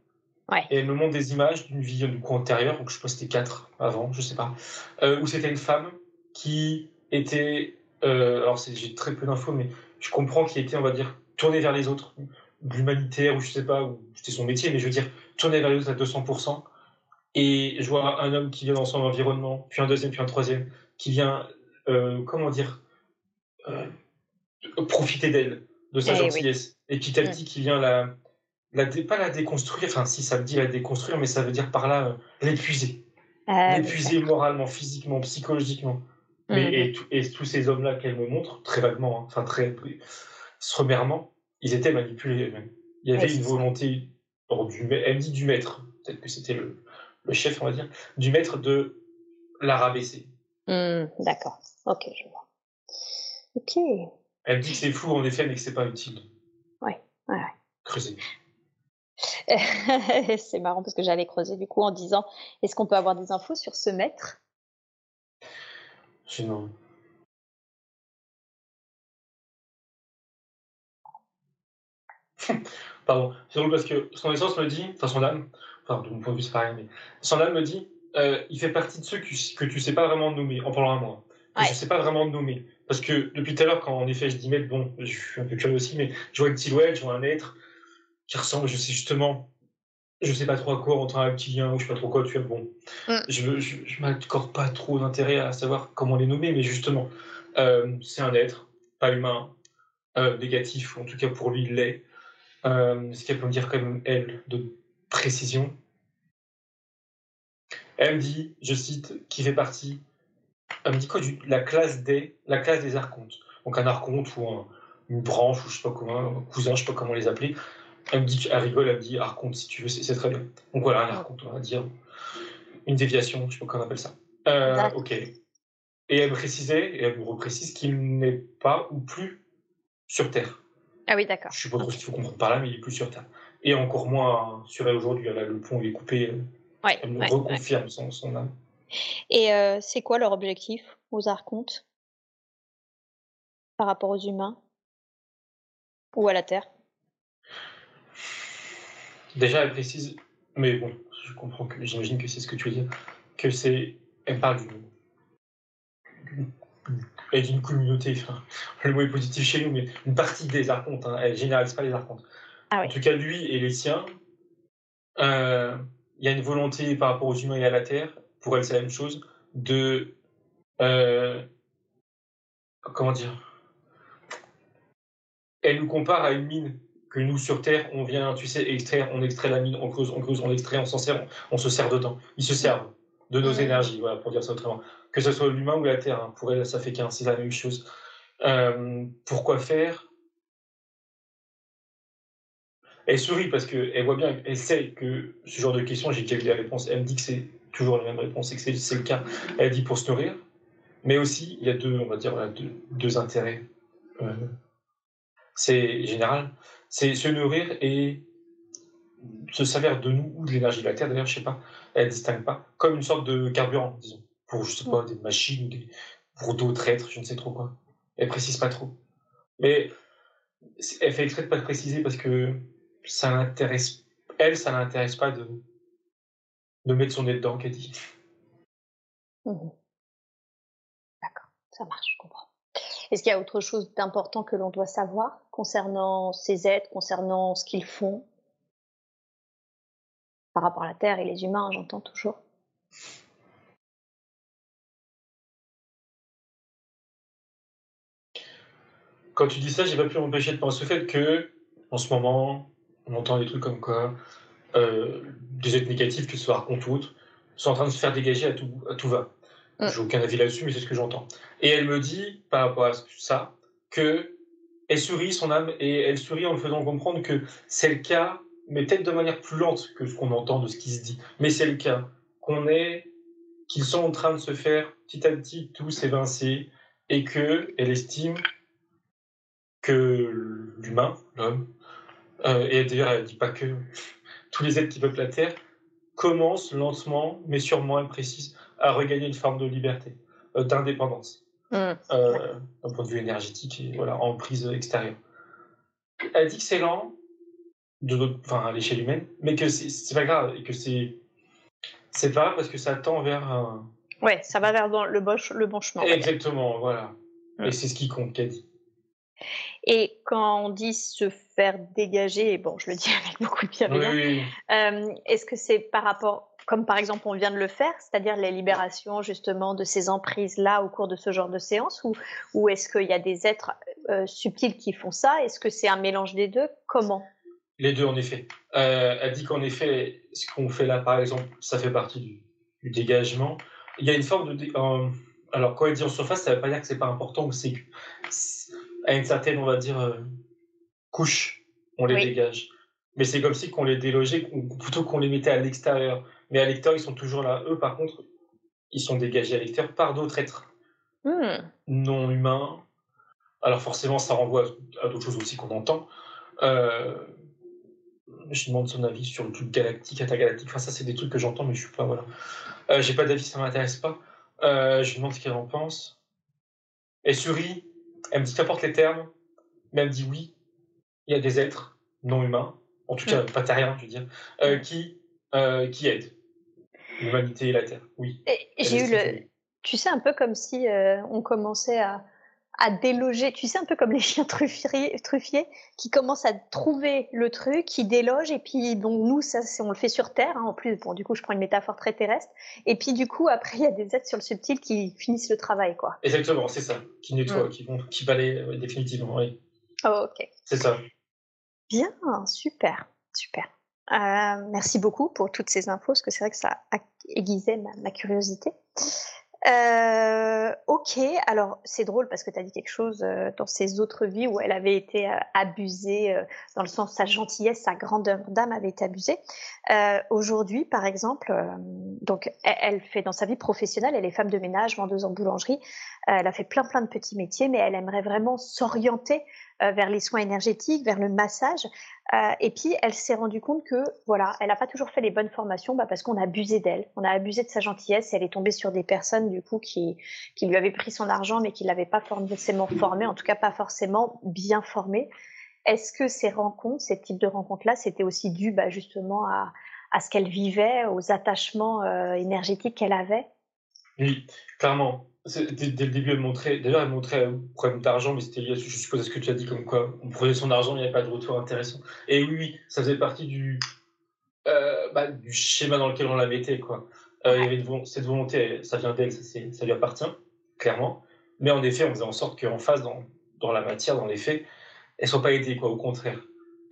Speaker 2: Et elle me montre des images d'une vie du coup antérieure, donc je pense que c'était 4 avant, je sais pas, euh, où c'était une femme qui était, euh, alors j'ai très peu d'infos, mais je comprends qu'il était, on va dire, tournée vers les autres, l'humanitaire, ou je sais pas, ou c'était son métier, mais je veux dire, tournée vers les autres à 200%. Et je vois un homme qui vient dans son environnement, puis un deuxième, puis un troisième, qui vient, euh, comment dire, profiter d'elle, de sa eh gentillesse. Et petit à petit, mm. qui vient la la pas la déconstruire, enfin si ça me dit la déconstruire, mais ça veut dire par là euh, l'épuiser. Ah, l'épuiser moralement, physiquement, psychologiquement. Mais, mhm. et, tous ces hommes-là qu'elle me montre, très vaguement, hein, enfin très sommairement, ils étaient manipulés eux-mêmes. Il y avait une volonté, du, elle me dit du maître, peut-être que c'était le, le, chef, on va dire, du maître de la rabaisser.
Speaker 1: Mmh, d'accord, ok, je vois. Ok.
Speaker 2: Elle me dit que c'est flou en effet, mais que c'est pas utile.
Speaker 1: Ouais, ouais.
Speaker 2: Creuser.
Speaker 1: c'est marrant parce que j'allais creuser du coup en disant est-ce qu'on peut avoir des infos sur ce maître?
Speaker 2: Sinon. Pardon, c'est drôle parce que son essence me dit, enfin son âme, enfin de mon point de vue c'est pareil, mais son âme me dit euh, il fait partie de ceux que, que tu sais pas vraiment nommer, en parlant à moi. Que ne Je sais pas vraiment nommer. Parce que depuis tout à l'heure, quand en effet je dis maître, bon, je suis un peu curieux aussi, mais je vois une silhouette, je vois un être, qui ressemble, je sais justement, je sais pas trop à quoi, entre un reptilien ou je sais pas trop quoi, tu vois, bon. Mm. Je, je, je m'accorde pas trop d'intérêt à savoir comment les nommer, mais justement, euh, c'est un être, pas humain, euh, négatif, ou en tout cas pour lui, il l'est. Euh, ce qu'elle peut me dire quand même, elle, de précision. Elle me dit, je cite, qui fait partie, elle me dit quoi, du, la classe des, la classe des archontes. Donc un archonte ou un, une branche, ou je sais pas comment, un cousin, je sais pas comment les appeler, elle me dit, elle rigole, elle me dit archonte si tu veux, c'est très bien. Donc voilà, un archonte, on va dire. Une déviation, je sais pas comment on appelle ça. Euh, ok. Et elle me précisait, et elle me reprécise qu'il n'est pas ou plus sur Terre.
Speaker 1: Ah oui, d'accord.
Speaker 2: Je sais pas trop ce qu'il faut comprendre par là, mais il est plus sur Terre. Et encore moins sur elle aujourd'hui. Le pont est coupé.
Speaker 1: Ouais,
Speaker 2: elle me reconfirme Son, son, âme.
Speaker 1: Et euh, c'est quoi leur objectif aux archontes par rapport aux humains ou à la Terre?
Speaker 2: Déjà, elle précise, mais bon, je comprends que j'imagine que c'est ce que tu veux dire, que c'est, elle parle d'une, d'une communauté, enfin, le mot est positif chez nous, mais une partie des archontes, hein, elle généralise pas les archontes.
Speaker 1: Ah
Speaker 2: en tout cas, lui et les siens, euh, il y a une volonté par rapport aux humains et à la Terre, pour elle c'est la même chose, de, euh, comment dire, elle nous compare à une mine que nous sur Terre, on vient, tu sais, extraire, on extrait la mine, on creuse, on creuse, on extrait, on s'en sert, on, se sert dedans. Ils se servent de nos énergies, voilà, pour dire ça autrement. Que ce soit l'humain ou la Terre, hein, pour elle, ça fait qu'un, c'est la même chose. Euh, pourquoi faire? Elle sourit parce qu'elle voit bien, elle sait que ce genre de questions, j'ai déjà vu les réponses. Elle me dit que c'est toujours la même réponse et que c'est le cas. Elle dit pour se nourrir, mais aussi, il y a deux, on va dire, deux, intérêts. Euh, c'est général c'est se nourrir et se servir de nous ou de l'énergie de la Terre, d'ailleurs, je sais pas, elle ne distingue pas, comme une sorte de carburant, disons, pour, je sais pas, des machines des, pour d'autres êtres, je ne sais trop quoi. Elle précise pas trop. Mais elle fait exprès de préciser parce que ça l'intéresse, elle, ça l'intéresse pas de, de mettre son nez dedans, qu'elle dit.
Speaker 1: Mmh D'accord, ça marche, je comprends. Est-ce qu'il y a autre chose d'important que l'on doit savoir concernant ces êtres, concernant ce qu'ils font? Par rapport à la Terre et les humains, j'entends toujours
Speaker 2: Quand tu dis ça, j'ai pas pu m'empêcher de penser au fait que, en ce moment, on entend des trucs comme quoi euh, des êtres négatifs, que ce soit sont en train de se faire dégager à tout va.
Speaker 1: Mm.
Speaker 2: J'ai aucun avis là-dessus, mais c'est ce que j'entends. Et elle me dit, par rapport à ça, que elle sourit son âme et elle sourit en me faisant comprendre que c'est le cas, mais peut-être de manière plus lente que ce qu'on entend de ce qui se dit. Mais c'est le cas qu'on est, qu'ils sont en train de se faire petit à petit tous évincer et que elle estime que l'humain, l'homme, euh, et d'ailleurs elle dit pas que tous les êtres qui peuplent la Terre commencent lentement, mais sûrement, elle précise, à regagner une forme de liberté, euh, d'indépendance,
Speaker 1: Mm.
Speaker 2: euh, d'un point de vue énergétique et voilà, en prise extérieure. Elle dit que c'est lent, de enfin à l'échelle humaine, mais que c'est pas grave et que c'est c'est pas grave parce que ça tend vers un...
Speaker 1: Ouais, ça va vers dans le, bon, le bon chemin.
Speaker 2: Exactement, voilà.
Speaker 1: Mm.
Speaker 2: Et c'est ce qui compte, qu'elle dit.
Speaker 1: Et quand on dit se faire dégager, et bon, je le dis avec beaucoup de bienveillance,
Speaker 2: oui, oui.
Speaker 1: euh, est-ce que c'est par rapport, comme par exemple on vient de le faire, c'est-à-dire les libérations justement de ces emprises-là au cours de ce genre de séance, ou, ou est-ce qu'il y a des êtres euh, subtils qui font ça? Est-ce que c'est un mélange des deux? Comment?
Speaker 2: Les deux, en effet. Euh, elle dit qu'en effet, ce qu'on fait là, par exemple, ça fait partie du, du dégagement. Il y a une forme de... dé- euh, alors, quand elle dit en surface, ça ne veut pas dire que c'est pas important, c'est à une certaine, on va dire, couche, on les
Speaker 1: Oui.
Speaker 2: dégage. Mais c'est comme si qu'on les délogeait, plutôt qu'on les mettait à l'extérieur. Mais à l'extérieur, ils sont toujours là. Eux, par contre, ils sont dégagés à l'extérieur par d'autres êtres
Speaker 1: Hmm,
Speaker 2: non humain. Alors forcément, ça renvoie à d'autres choses aussi qu'on entend. Euh, je demande son avis sur le truc galactique, intergalactique. Enfin, ça, c'est des trucs que j'entends, mais je suis pas voilà. Euh, J'ai pas d'avis, ça m'intéresse pas. Euh, je lui demande ce qu'elle en pense. Elle sourit. Elle me dit qu'importe les termes, mais elle me dit oui. Il y a des êtres non humains, en tout cas pas terriens, je veux dire, euh, qui euh, qui aident l'humanité et la Terre. Oui.
Speaker 1: J'ai eu le, tu sais, un peu comme si euh, on commençait à, à déloger, tu sais, un peu comme les chiens truffiers, truffiers qui commencent à trouver le truc, qui délogent, et puis bon, nous, ça, on le fait sur Terre, hein, en plus, bon, du coup, je prends une métaphore très terrestre, et puis du coup, après, il y a des êtres sur le subtil qui finissent le travail, quoi.
Speaker 2: Exactement, c'est ça. Qui nettoient,
Speaker 1: Mm.
Speaker 2: qui vont, qui balayent euh, définitivement. Oui,
Speaker 1: Oh, ok.
Speaker 2: c'est ça.
Speaker 1: Bien, super, super. Euh, merci beaucoup pour toutes ces infos, parce que c'est vrai que ça a aiguisé ma, ma curiosité. Euh, ok, alors c'est drôle parce que tu as dit quelque chose euh, dans ses autres vies où elle avait été abusée, dans le sens sa gentillesse, sa grandeur d'âme avait été abusée. Aujourd'hui, par exemple, donc elle, elle fait dans sa vie professionnelle, elle est femme de ménage, vendeuse en boulangerie, elle a fait plein plein de petits métiers, mais elle aimerait vraiment s'orienter vers les soins énergétiques, vers le massage. Euh, et puis, elle s'est rendue compte que, voilà, elle n'a pas toujours fait les bonnes formations bah, parce qu'on a abusé d'elle, on a abusé de sa gentillesse et elle est tombée sur des personnes, du coup, qui, qui lui avaient pris son argent mais qui ne l'avaient pas forcément formée, en tout cas pas forcément bien formée. Est-ce que ces rencontres, ces types de rencontres-là, c'était aussi dû bah, justement à, à ce qu'elle vivait, aux attachements euh, énergétiques qu'elle avait?
Speaker 2: Oui, clairement. Dès, dès le début, elle montrait, d'ailleurs, elle montrait un problème d'argent, mais c'était lié, je suppose, à ce que tu as dit, comme quoi on prenait son argent, il n'y avait pas de retour intéressant. Et oui, oui, ça faisait partie du, euh, bah, du schéma dans lequel on la mettait, quoi. Euh, il y avait vol- cette volonté, ça vient d'elle, ça, lui appartient, clairement. Mais en effet, on faisait en sorte qu'en face, dans, dans la matière, dans les faits, elle soit pas aidée, quoi, au contraire.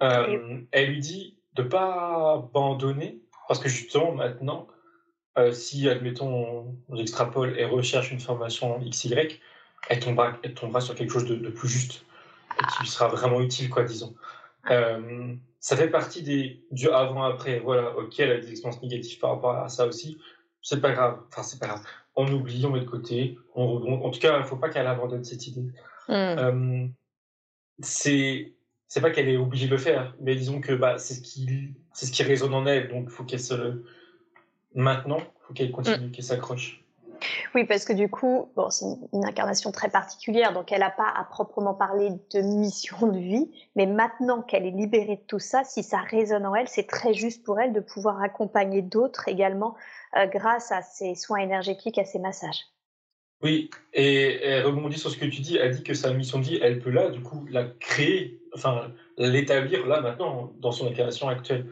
Speaker 2: Euh, Elle lui dit de pas abandonner, parce que justement, maintenant, euh, si, admettons, on extrapole et recherche une formation XY, elle tombera, elle tombera sur quelque chose de, de plus juste et qui lui sera vraiment utile, quoi, disons. Euh, ça fait partie des, du avant-après. Voilà, ok, elle a des expériences négatives par rapport à ça aussi. C'est pas grave. Enfin, c'est pas grave. On oublie, on met de côté, on rebondit. En tout cas, il faut pas qu'elle abandonne cette idée. Euh, c'est c'est pas qu'elle est obligée de le faire, mais disons que bah, c'est ce qui c'est ce qui résonne en elle, donc il faut qu'elle se maintenant, faut qu'elle continue, qu'elle s'accroche.
Speaker 1: Oui, parce que du coup, bon, c'est une- incarnation très particulière, donc elle n'a pas à proprement parler de mission de vie, mais maintenant qu'elle est libérée de tout ça, si ça résonne en elle, c'est très juste pour elle de pouvoir accompagner d'autres également euh, grâce à ses soins énergétiques, à ses massages.
Speaker 2: Oui, et elle rebondit sur ce que tu dis, elle dit que sa mission de vie, elle peut là, du coup, la créer, enfin, l'établir là maintenant, dans son incarnation actuelle.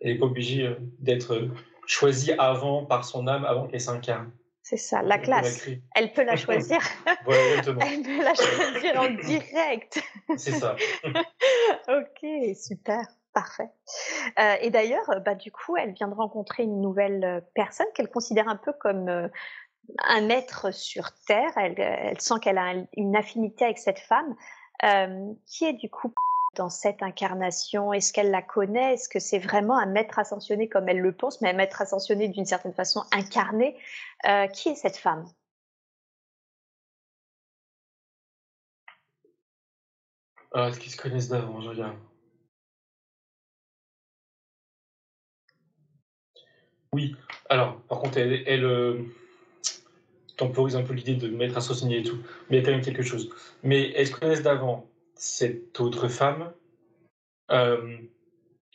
Speaker 2: Elle n'est pas obligée euh, d'être euh, choisie avant par son âme, avant qu'elle s'incarne.
Speaker 1: C'est ça, la classe. Elle peut la choisir. Elle peut la choisir en direct.
Speaker 2: C'est ça.
Speaker 1: ok, super. Parfait. Euh, et d'ailleurs, bah, du coup, elle vient de rencontrer une nouvelle euh, personne qu'elle considère un peu comme euh, un être sur Terre. Elle, elle sent qu'elle a une affinité avec cette femme, qui est du coup dans cette incarnation? Est-ce qu'elle la connaît? Est-ce que c'est vraiment un maître ascensionné comme elle le pense, mais un maître ascensionné d'une certaine façon incarné? Qui est cette femme?
Speaker 2: Ah, Est-ce qu'ils se connaissent d'avant? Je regarde. Oui, alors, par contre, elle, euh, temporise un peu l'idée de mettre un et tout, mais il y a quand même quelque chose. Mais elles se connaissent d'avant, cette autre femme. Euh,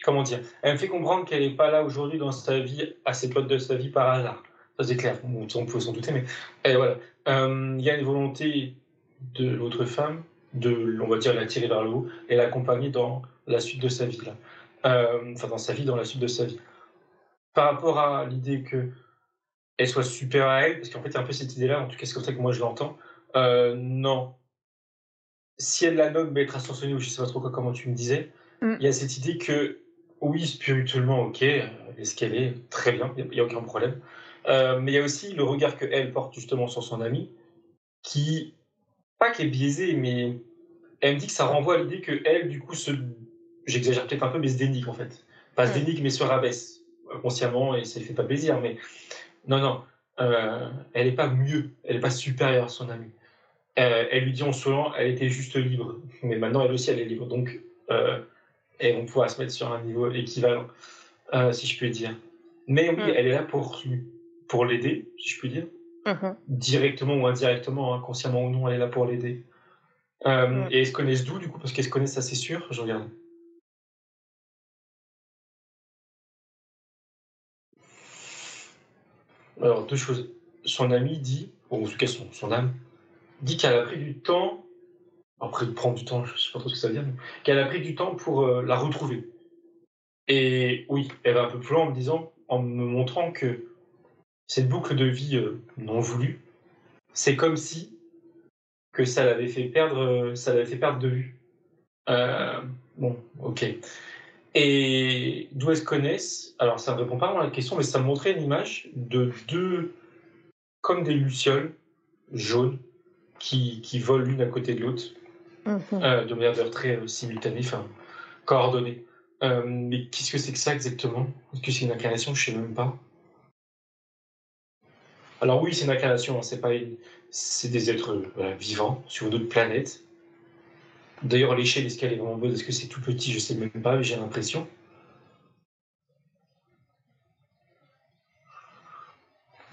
Speaker 2: comment dire Elle me fait comprendre qu'elle n'est pas là aujourd'hui dans sa vie, à cette périodes de sa vie par hasard. Ça, c'est clair, on, peut s'en douter, mais eh, voilà. Euh, il y a une volonté de l'autre femme de, on va dire, la tirer vers le haut et l'accompagner dans la suite de sa vie. Là. enfin, dans sa vie, dans la suite de sa vie par rapport à l'idée que elle soit super à elle, parce qu'en fait, il y a un peu cette idée-là, en tout cas, c'est comme ça que moi je l'entends. Euh, non. Si elle la nomme maître ascensionné, ou je sais pas trop quoi, comment tu me disais, mm. il y a cette idée que, oui, spirituellement, ok, est-ce qu'elle est très bien, il n'y a, aucun problème. Euh, mais il y a aussi le regard qu'elle porte justement sur son ami, qui, pas qu'elle est biaisée, mais elle me dit que ça renvoie à l'idée que elle, du coup, se, j'exagère peut-être un peu, mais se dénigre en fait. Pas se mm. dénigre, mais se rabaisse consciemment et ça ne fait pas plaisir. Mais non, non, euh, elle n'est pas mieux, elle n'est pas supérieure à son amie. Euh, elle lui dit en solant, elle était juste libre. Mais maintenant, elle aussi, elle est libre. Donc, euh, et on pourra se mettre sur un niveau équivalent, si je puis dire. Mais oui, mm. elle est là pour, pour l'aider, si je puis dire. Mm-hmm. Directement ou indirectement, hein, consciemment ou non, elle est là pour l'aider. Mm. Et elles se connaissent d'où, du coup? Parce qu'elles se connaissent, ça c'est sûr. Je regarde. Alors, deux choses. Son ami dit, ou en tout cas son, âme, dit qu'elle a pris du temps, après prendre du temps, je ne sais pas trop ce que ça veut dire, qu'elle a pris du temps pour euh, la retrouver. Et oui, elle va un peu plus loin en me disant, en me montrant que cette boucle de vie euh, non voulue, c'est comme si que ça l'avait fait perdre, euh, ça l'avait fait perdre de vue. bon, ok. Et d'où elles se connaissent Alors, ça ne répond pas vraiment à la question, mais ça montrait une image de deux, comme des lucioles jaunes, qui, qui volent l'une à côté de l'autre, mhm. euh, de manière très euh, simultanée, enfin, coordonnée. Euh, mais qu'est-ce que c'est que ça exactement? Est-ce que c'est une incarnation? Je ne sais même pas. Alors oui, c'est une incarnation, hein, c'est pas c'est des êtres vivants sur une autre planète D'ailleurs, l'échelle, est-ce qu'elle est vraiment bonne? Est-ce que c'est tout petit? Je sais même pas, j'ai l'impression.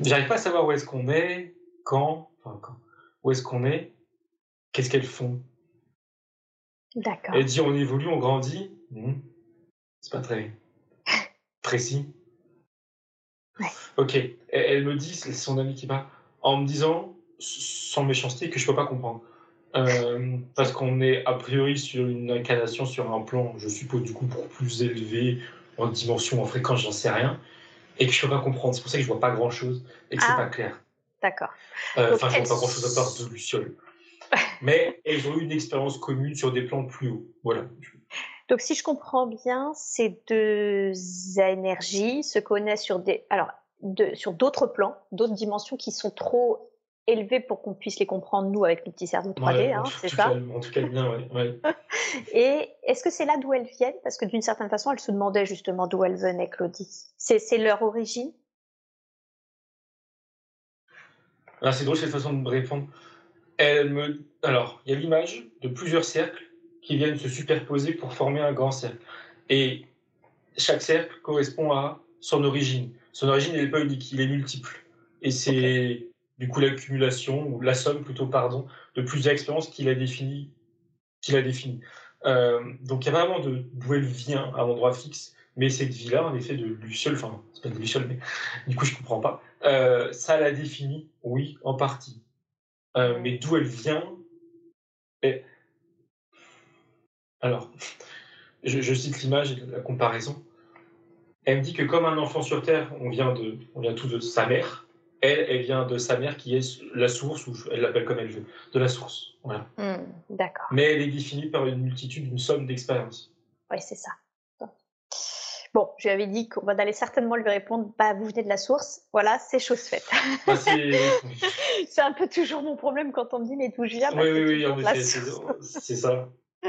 Speaker 2: J'arrive pas à savoir où est-ce qu'on est, quand, enfin quand, où est-ce qu'on est, qu'est-ce qu'elles font?
Speaker 1: D'accord.
Speaker 2: Elle dit on évolue, on grandit. Hmm. C'est pas très précis.
Speaker 1: Ouais.
Speaker 2: Ok. Elle, me dit, c'est son ami qui parle, en me disant, sans méchanceté, que je peux pas comprendre. Euh, parce qu'on est a priori sur une incarnation sur un plan, je suppose, du coup, beaucoup plus élevé en dimension, en fréquence, j'en sais rien, et que je peux pas comprendre. C'est pour ça que je vois pas grand chose et que c'est ah. pas clair.
Speaker 1: D'accord.
Speaker 2: Euh, enfin, je vois pas grand chose à part de Luciole. Mais elles ont eu une expérience commune sur des plans plus hauts. Voilà.
Speaker 1: Donc, si je comprends bien, ces deux énergies se connaissent sur des, alors, de, sur d'autres plans, d'autres dimensions qui sont trop élevés pour qu'on puisse les comprendre, nous, avec nos petits cerveaux 3D, hein, c'est ça?
Speaker 2: En tout cas, bien, oui.
Speaker 1: Et est-ce que c'est là d'où elles viennent? Parce que d'une certaine façon, elles se demandaient justement d'où elles venaient, Claudie. C'est leur origine?
Speaker 2: Alors, c'est drôle cette façon de me répondre. Elle me... Alors, il y a l'image de plusieurs cercles qui viennent se superposer pour former un grand cercle. Et chaque cercle correspond à son origine. Son origine, elle n'est pas unique, il est multiple. Et c'est du coup l'accumulation, ou la somme plutôt, pardon, de plusieurs expériences qu'il a définies. Qu'il a défini. Euh, donc il y a vraiment d'où elle vient à un endroit fixe, mais cette vie-là, en effet, de Luciole, enfin, c'est pas de Luciole, mais du coup je comprends pas, euh, ça l'a défini, oui, en partie. Euh, mais d'où elle vient, et... alors, je, je cite l'image et la comparaison. Elle me dit que comme un enfant sur Terre, on vient, de, on vient tous de sa mère. Elle, elle vient de sa mère qui est la source, ou elle l'appelle comme elle veut, de la source. Voilà.
Speaker 1: Hmm, D'accord.
Speaker 2: Mais elle est définie par une multitude, une somme d'expériences.
Speaker 1: Oui, c'est ça. Bon, je lui avais dit qu'on allait certainement lui répondre bah, vous venez de la source. Voilà, c'est chose faite.
Speaker 2: Bah, c'est
Speaker 1: un peu toujours mon problème quand on me dit mais d'où je viens bah,
Speaker 2: oui, oui, oui, c'est ça.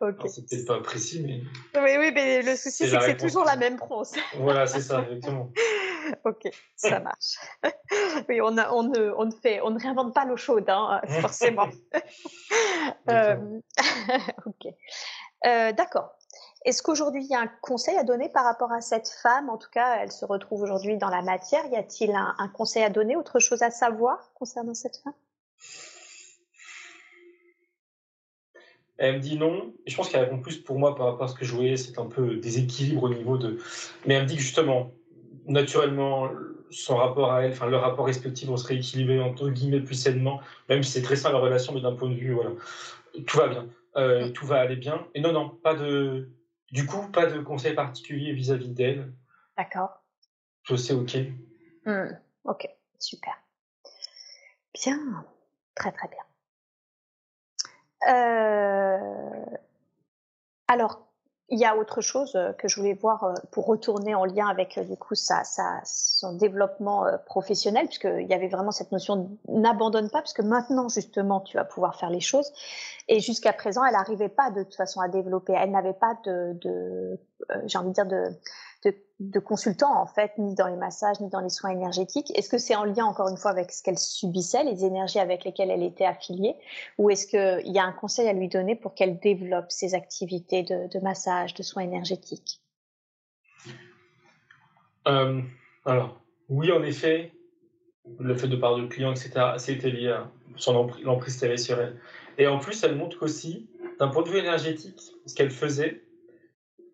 Speaker 1: Ok.
Speaker 2: Alors, C'est peut-être pas précis, mais
Speaker 1: Oui, oui, mais le souci,
Speaker 2: C'est
Speaker 1: que c'est toujours la même prose.
Speaker 2: voilà, c'est ça, exactement.
Speaker 1: ok, ça marche. oui, on, a- on, ne, on, ne fait, on ne réinvente pas l'eau chaude, hein, forcément. Euh, ok. Euh, D'accord. Est-ce qu'aujourd'hui, il y a un conseil à donner par rapport à cette femme? En tout cas, elle se retrouve aujourd'hui dans la matière. Y a-t-il un, un conseil à donner Autre chose à savoir concernant cette femme?
Speaker 2: Elle me dit non, et je pense qu'elle répond plus pour moi par rapport à ce que je voyais, c'est un peu déséquilibre au niveau de. Mais elle me dit que justement, naturellement, son rapport à elle, enfin leur rapport respectif vont se rééquilibrer entre guillemets plus sainement, même si c'est très sain leur relation, mais d'un point de vue, voilà, tout va bien, Euh, tout va aller bien. Et non, non, pas de. Du coup, pas de conseil particulier vis-à-vis d'elle.
Speaker 1: D'accord.
Speaker 2: Je sais, ok.
Speaker 1: Hmm, Ok, super. Bien, très très bien. Euh, Alors, il y a autre chose euh, que je voulais voir euh, pour retourner en lien avec euh, du coup sa, sa- son développement professionnel, puisqu'il y avait vraiment cette notion n'abandonne pas, parce que maintenant justement tu vas pouvoir faire les choses. Et jusqu'à présent, elle n'arrivait pas de toute façon à développer. Elle n'avait pas de, de j'ai envie de dire de, de, consultant en fait, ni dans les massages, ni dans les soins énergétiques. Est-ce que c'est en lien encore une fois avec ce qu'elle subissait, les énergies avec lesquelles elle était affiliée, ou est-ce qu'il y a un conseil à lui donner pour qu'elle développe ses activités de, massage, de soins énergétiques?
Speaker 2: Euh, alors, oui, en effet, le fait de parler de clients, etc., c'était lié à l'emprise qu'elle avait sur elle. Et en plus, elle montre qu'aussi, d'un point de vue énergétique, ce qu'elle faisait,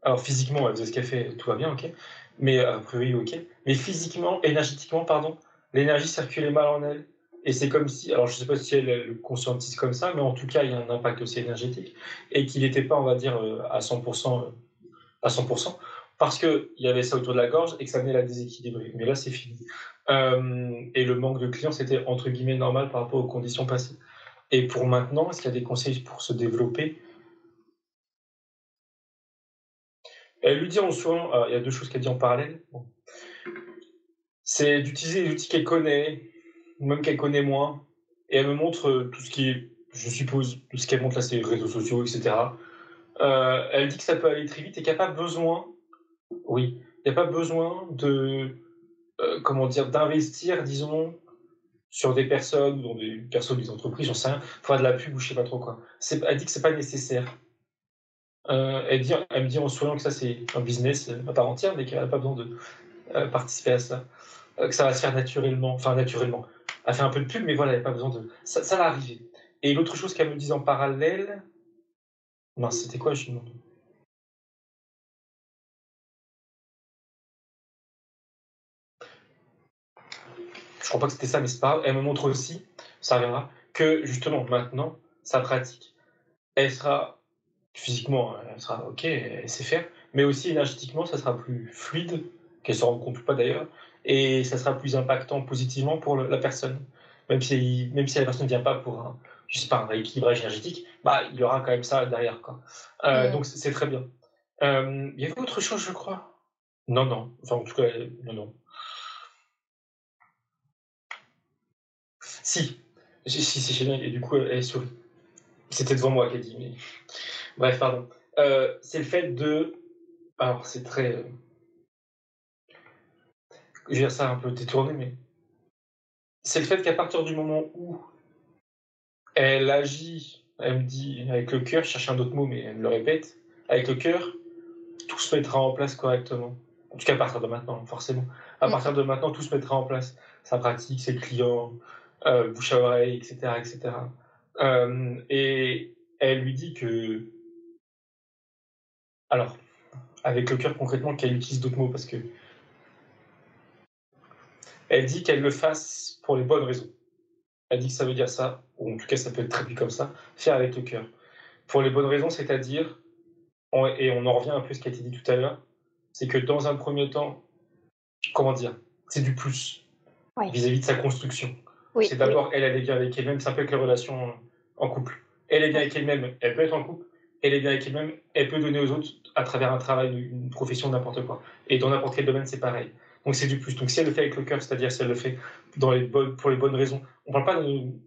Speaker 2: alors physiquement, elle faisait ce qu'elle fait, tout va bien, ok, mais a priori, ok, mais physiquement, énergétiquement, pardon, l'énergie circulait mal en elle. Et c'est comme si, alors je sais pas si elle le conscientise comme ça, mais en tout cas, il y a un impact aussi énergétique, et qu'il n'était pas, on va dire, euh, à 100%, euh, à 100%, parce qu'il y avait ça autour de la gorge et que ça venait la déséquilibrer. Mais là, c'est fini. Euh, et le manque de clients, c'était entre guillemets normal par rapport aux conditions passées. Et pour maintenant, est-ce qu'il y a des conseils pour se développer Elle lui dit en soi, alors, il y a deux choses qu'elle dit en parallèle. C'est d'utiliser les outils qu'elle connaît, même qu'elle connaît moins. Et elle me montre euh, tout ce qui est, je suppose, tout ce qu'elle montre là, c'est les réseaux sociaux, etc. Euh, elle dit que ça peut aller très vite et qu'il n'y a pas besoin, oui, il n'y a pas besoin de, euh, comment dire, d'investir, disons, sur des personnes, dans des personnes, des entreprises, j'en sais rien, faire de la pub ou je sais pas trop quoi. Elle dit que c'est pas nécessaire. Euh, elle, me dit en souriant que ça c'est un business à part entière, mais qu'elle n'a pas besoin de euh, participer à ça. Euh, que ça va se faire naturellement, enfin naturellement. Elle fait un peu de pub, mais voilà, elle n'a pas besoin de. Ça, ça va arriver. Et l'autre chose qu'elle me disait en parallèle, mince, c'était quoi, je me demande. je crois pas que c'était ça, mais c'est pas grave. Elle me montre aussi, ça reviendra, que justement maintenant, sa pratique, elle sera physiquement, elle sera ok, elle sait faire, mais aussi énergétiquement, ça sera plus fluide, qu'elle se rende compte ou pas d'ailleurs, et ça sera plus impactant positivement pour la personne. Même si, même si la personne ne vient pas pour un, je sais pas, un rééquilibrage énergétique, bah, il y aura quand même ça derrière. Quoi. Euh. Donc c'est très bien. Euh, il y avait autre chose, je crois. Non, non. Enfin, en tout cas, non, non. Si, si, si, c'est génial. Et du coup, elle, elle sourit. C'était devant moi qu'elle dit, mais. Bref, pardon. Euh, c'est le fait de. Alors, c'est très. euh, Je vais dire ça un peu détourné, mais. C'est le fait qu'à partir du moment où elle agit, elle me dit avec le cœur, je cherche un autre mot, mais elle me le répète, avec le cœur, tout se mettra en place correctement. En tout cas, à partir de maintenant, forcément. À
Speaker 1: Mm.
Speaker 2: partir de maintenant, tout se mettra en place. Sa pratique, ses clients, euh, bouche à oreille, etc. etc. Euh, et elle lui dit que. Alors, avec le cœur concrètement, qu'elle utilise d'autres mots parce que. Elle dit qu'elle le fasse pour les bonnes raisons. Elle dit que ça veut dire ça, ou en tout cas ça peut être traduit comme ça, faire avec le cœur. Pour les bonnes raisons, c'est-à-dire, et on en revient un peu à ce qui a été dit tout à l'heure, c'est que dans un premier temps, comment dire, c'est du plus
Speaker 1: Oui.
Speaker 2: vis-à-vis de sa construction.
Speaker 1: Oui,
Speaker 2: c'est d'abord, elle, elle est bien avec elle-même, c'est un peu avec les relations en couple. Elle est bien avec elle-même, elle peut être en couple, elle est bien avec elle-même, elle peut donner aux autres à travers un travail, une profession, n'importe quoi. Et dans n'importe quel domaine, c'est pareil. Donc c'est du plus. Donc si elle le fait avec le cœur, c'est-à-dire si elle le fait dans les bonnes, pour les bonnes raisons, on parle pas d'une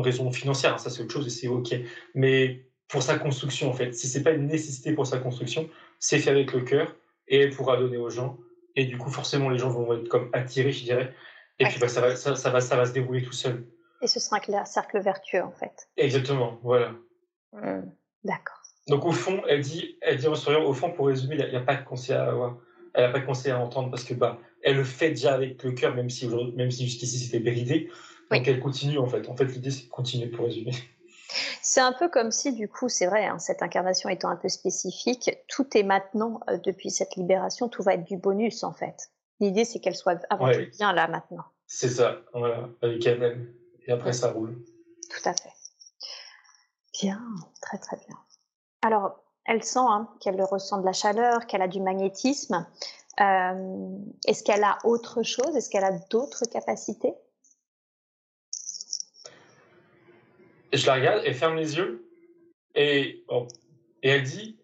Speaker 2: raison financière, hein, ça c'est autre chose et c'est ok. Mais pour sa construction en fait, si c'est pas une nécessité pour sa construction, c'est fait avec le cœur et elle pourra donner aux gens. Et du coup, forcément, les gens vont être comme attirés, je dirais. Et puis bah, ça, va, ça, ça, va, ça va se dérouler tout seul.
Speaker 1: Et ce sera un cercle vertueux en fait.
Speaker 2: Exactement, voilà.
Speaker 1: Mmh, D'accord.
Speaker 2: Donc au fond, elle dit, elle dit en souriant, au fond, pour résumer, il n'y a, a, pas de conseil à avoir. Elle n'a pas de conseil à entendre parce que bah, elle le fait déjà avec le cœur, même si, même si jusqu'ici c'était bridé. Donc oui. elle continue en fait. En fait, l'idée c'est de continuer pour résumer.
Speaker 1: C'est un peu comme si, du coup, c'est vrai, hein, cette incarnation étant un peu spécifique, tout est maintenant, euh, depuis cette libération, tout va être du bonus en fait. L'idée c'est qu'elle soit avant
Speaker 2: Ouais.
Speaker 1: tout bien là maintenant.
Speaker 2: C'est ça, voilà, avec elle-même. Et après, ça roule.
Speaker 1: Tout à fait. Bien, très très bien. Alors, elle sent hein, qu'elle ressent de la chaleur, qu'elle a du magnétisme. Euh, Est-ce qu'elle a autre chose? Est-ce qu'elle a d'autres capacités?
Speaker 2: Je la regarde, elle ferme les yeux et, et elle dit,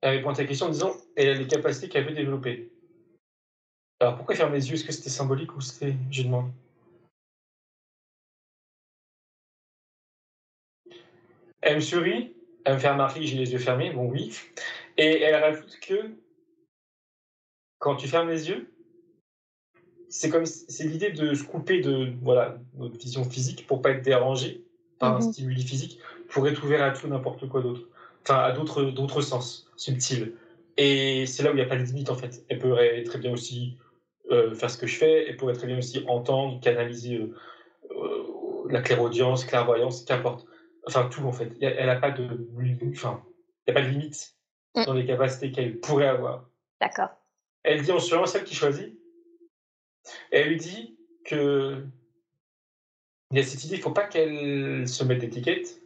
Speaker 2: elle répond à ta question en disant, elle a les capacités qu'elle veut développer. Alors pourquoi ferme les yeux? Est-ce que c'était symbolique ou c'était. Je demande. Elle me sourit, elle me fait remarquer que j'ai les yeux fermés, bon oui. Et elle rajoute que quand tu fermes les yeux, c'est comme c'est l'idée de se couper de voilà notre vision physique pour pas être dérangé par un
Speaker 1: Mhm.
Speaker 2: stimuli physique, pour être ouvert à tout n'importe quoi d'autre, enfin à d'autres d'autres sens subtils. Et c'est là où il n'y a pas de limite en fait. Elle pourrait très bien aussi euh, faire ce que je fais, elle pourrait très bien aussi entendre, canaliser euh, euh, la clairaudience, clairvoyance, qu'importe. Enfin tout en fait. Elle n'a pas de enfin il n'y a pas de limite
Speaker 1: Mm.
Speaker 2: dans les capacités qu'elle pourrait avoir.
Speaker 1: D'accord.
Speaker 2: Elle dit en suivant celle qui choisit. Elle lui dit que il y a cette idée, il ne faut pas qu'elle se mette d'étiquette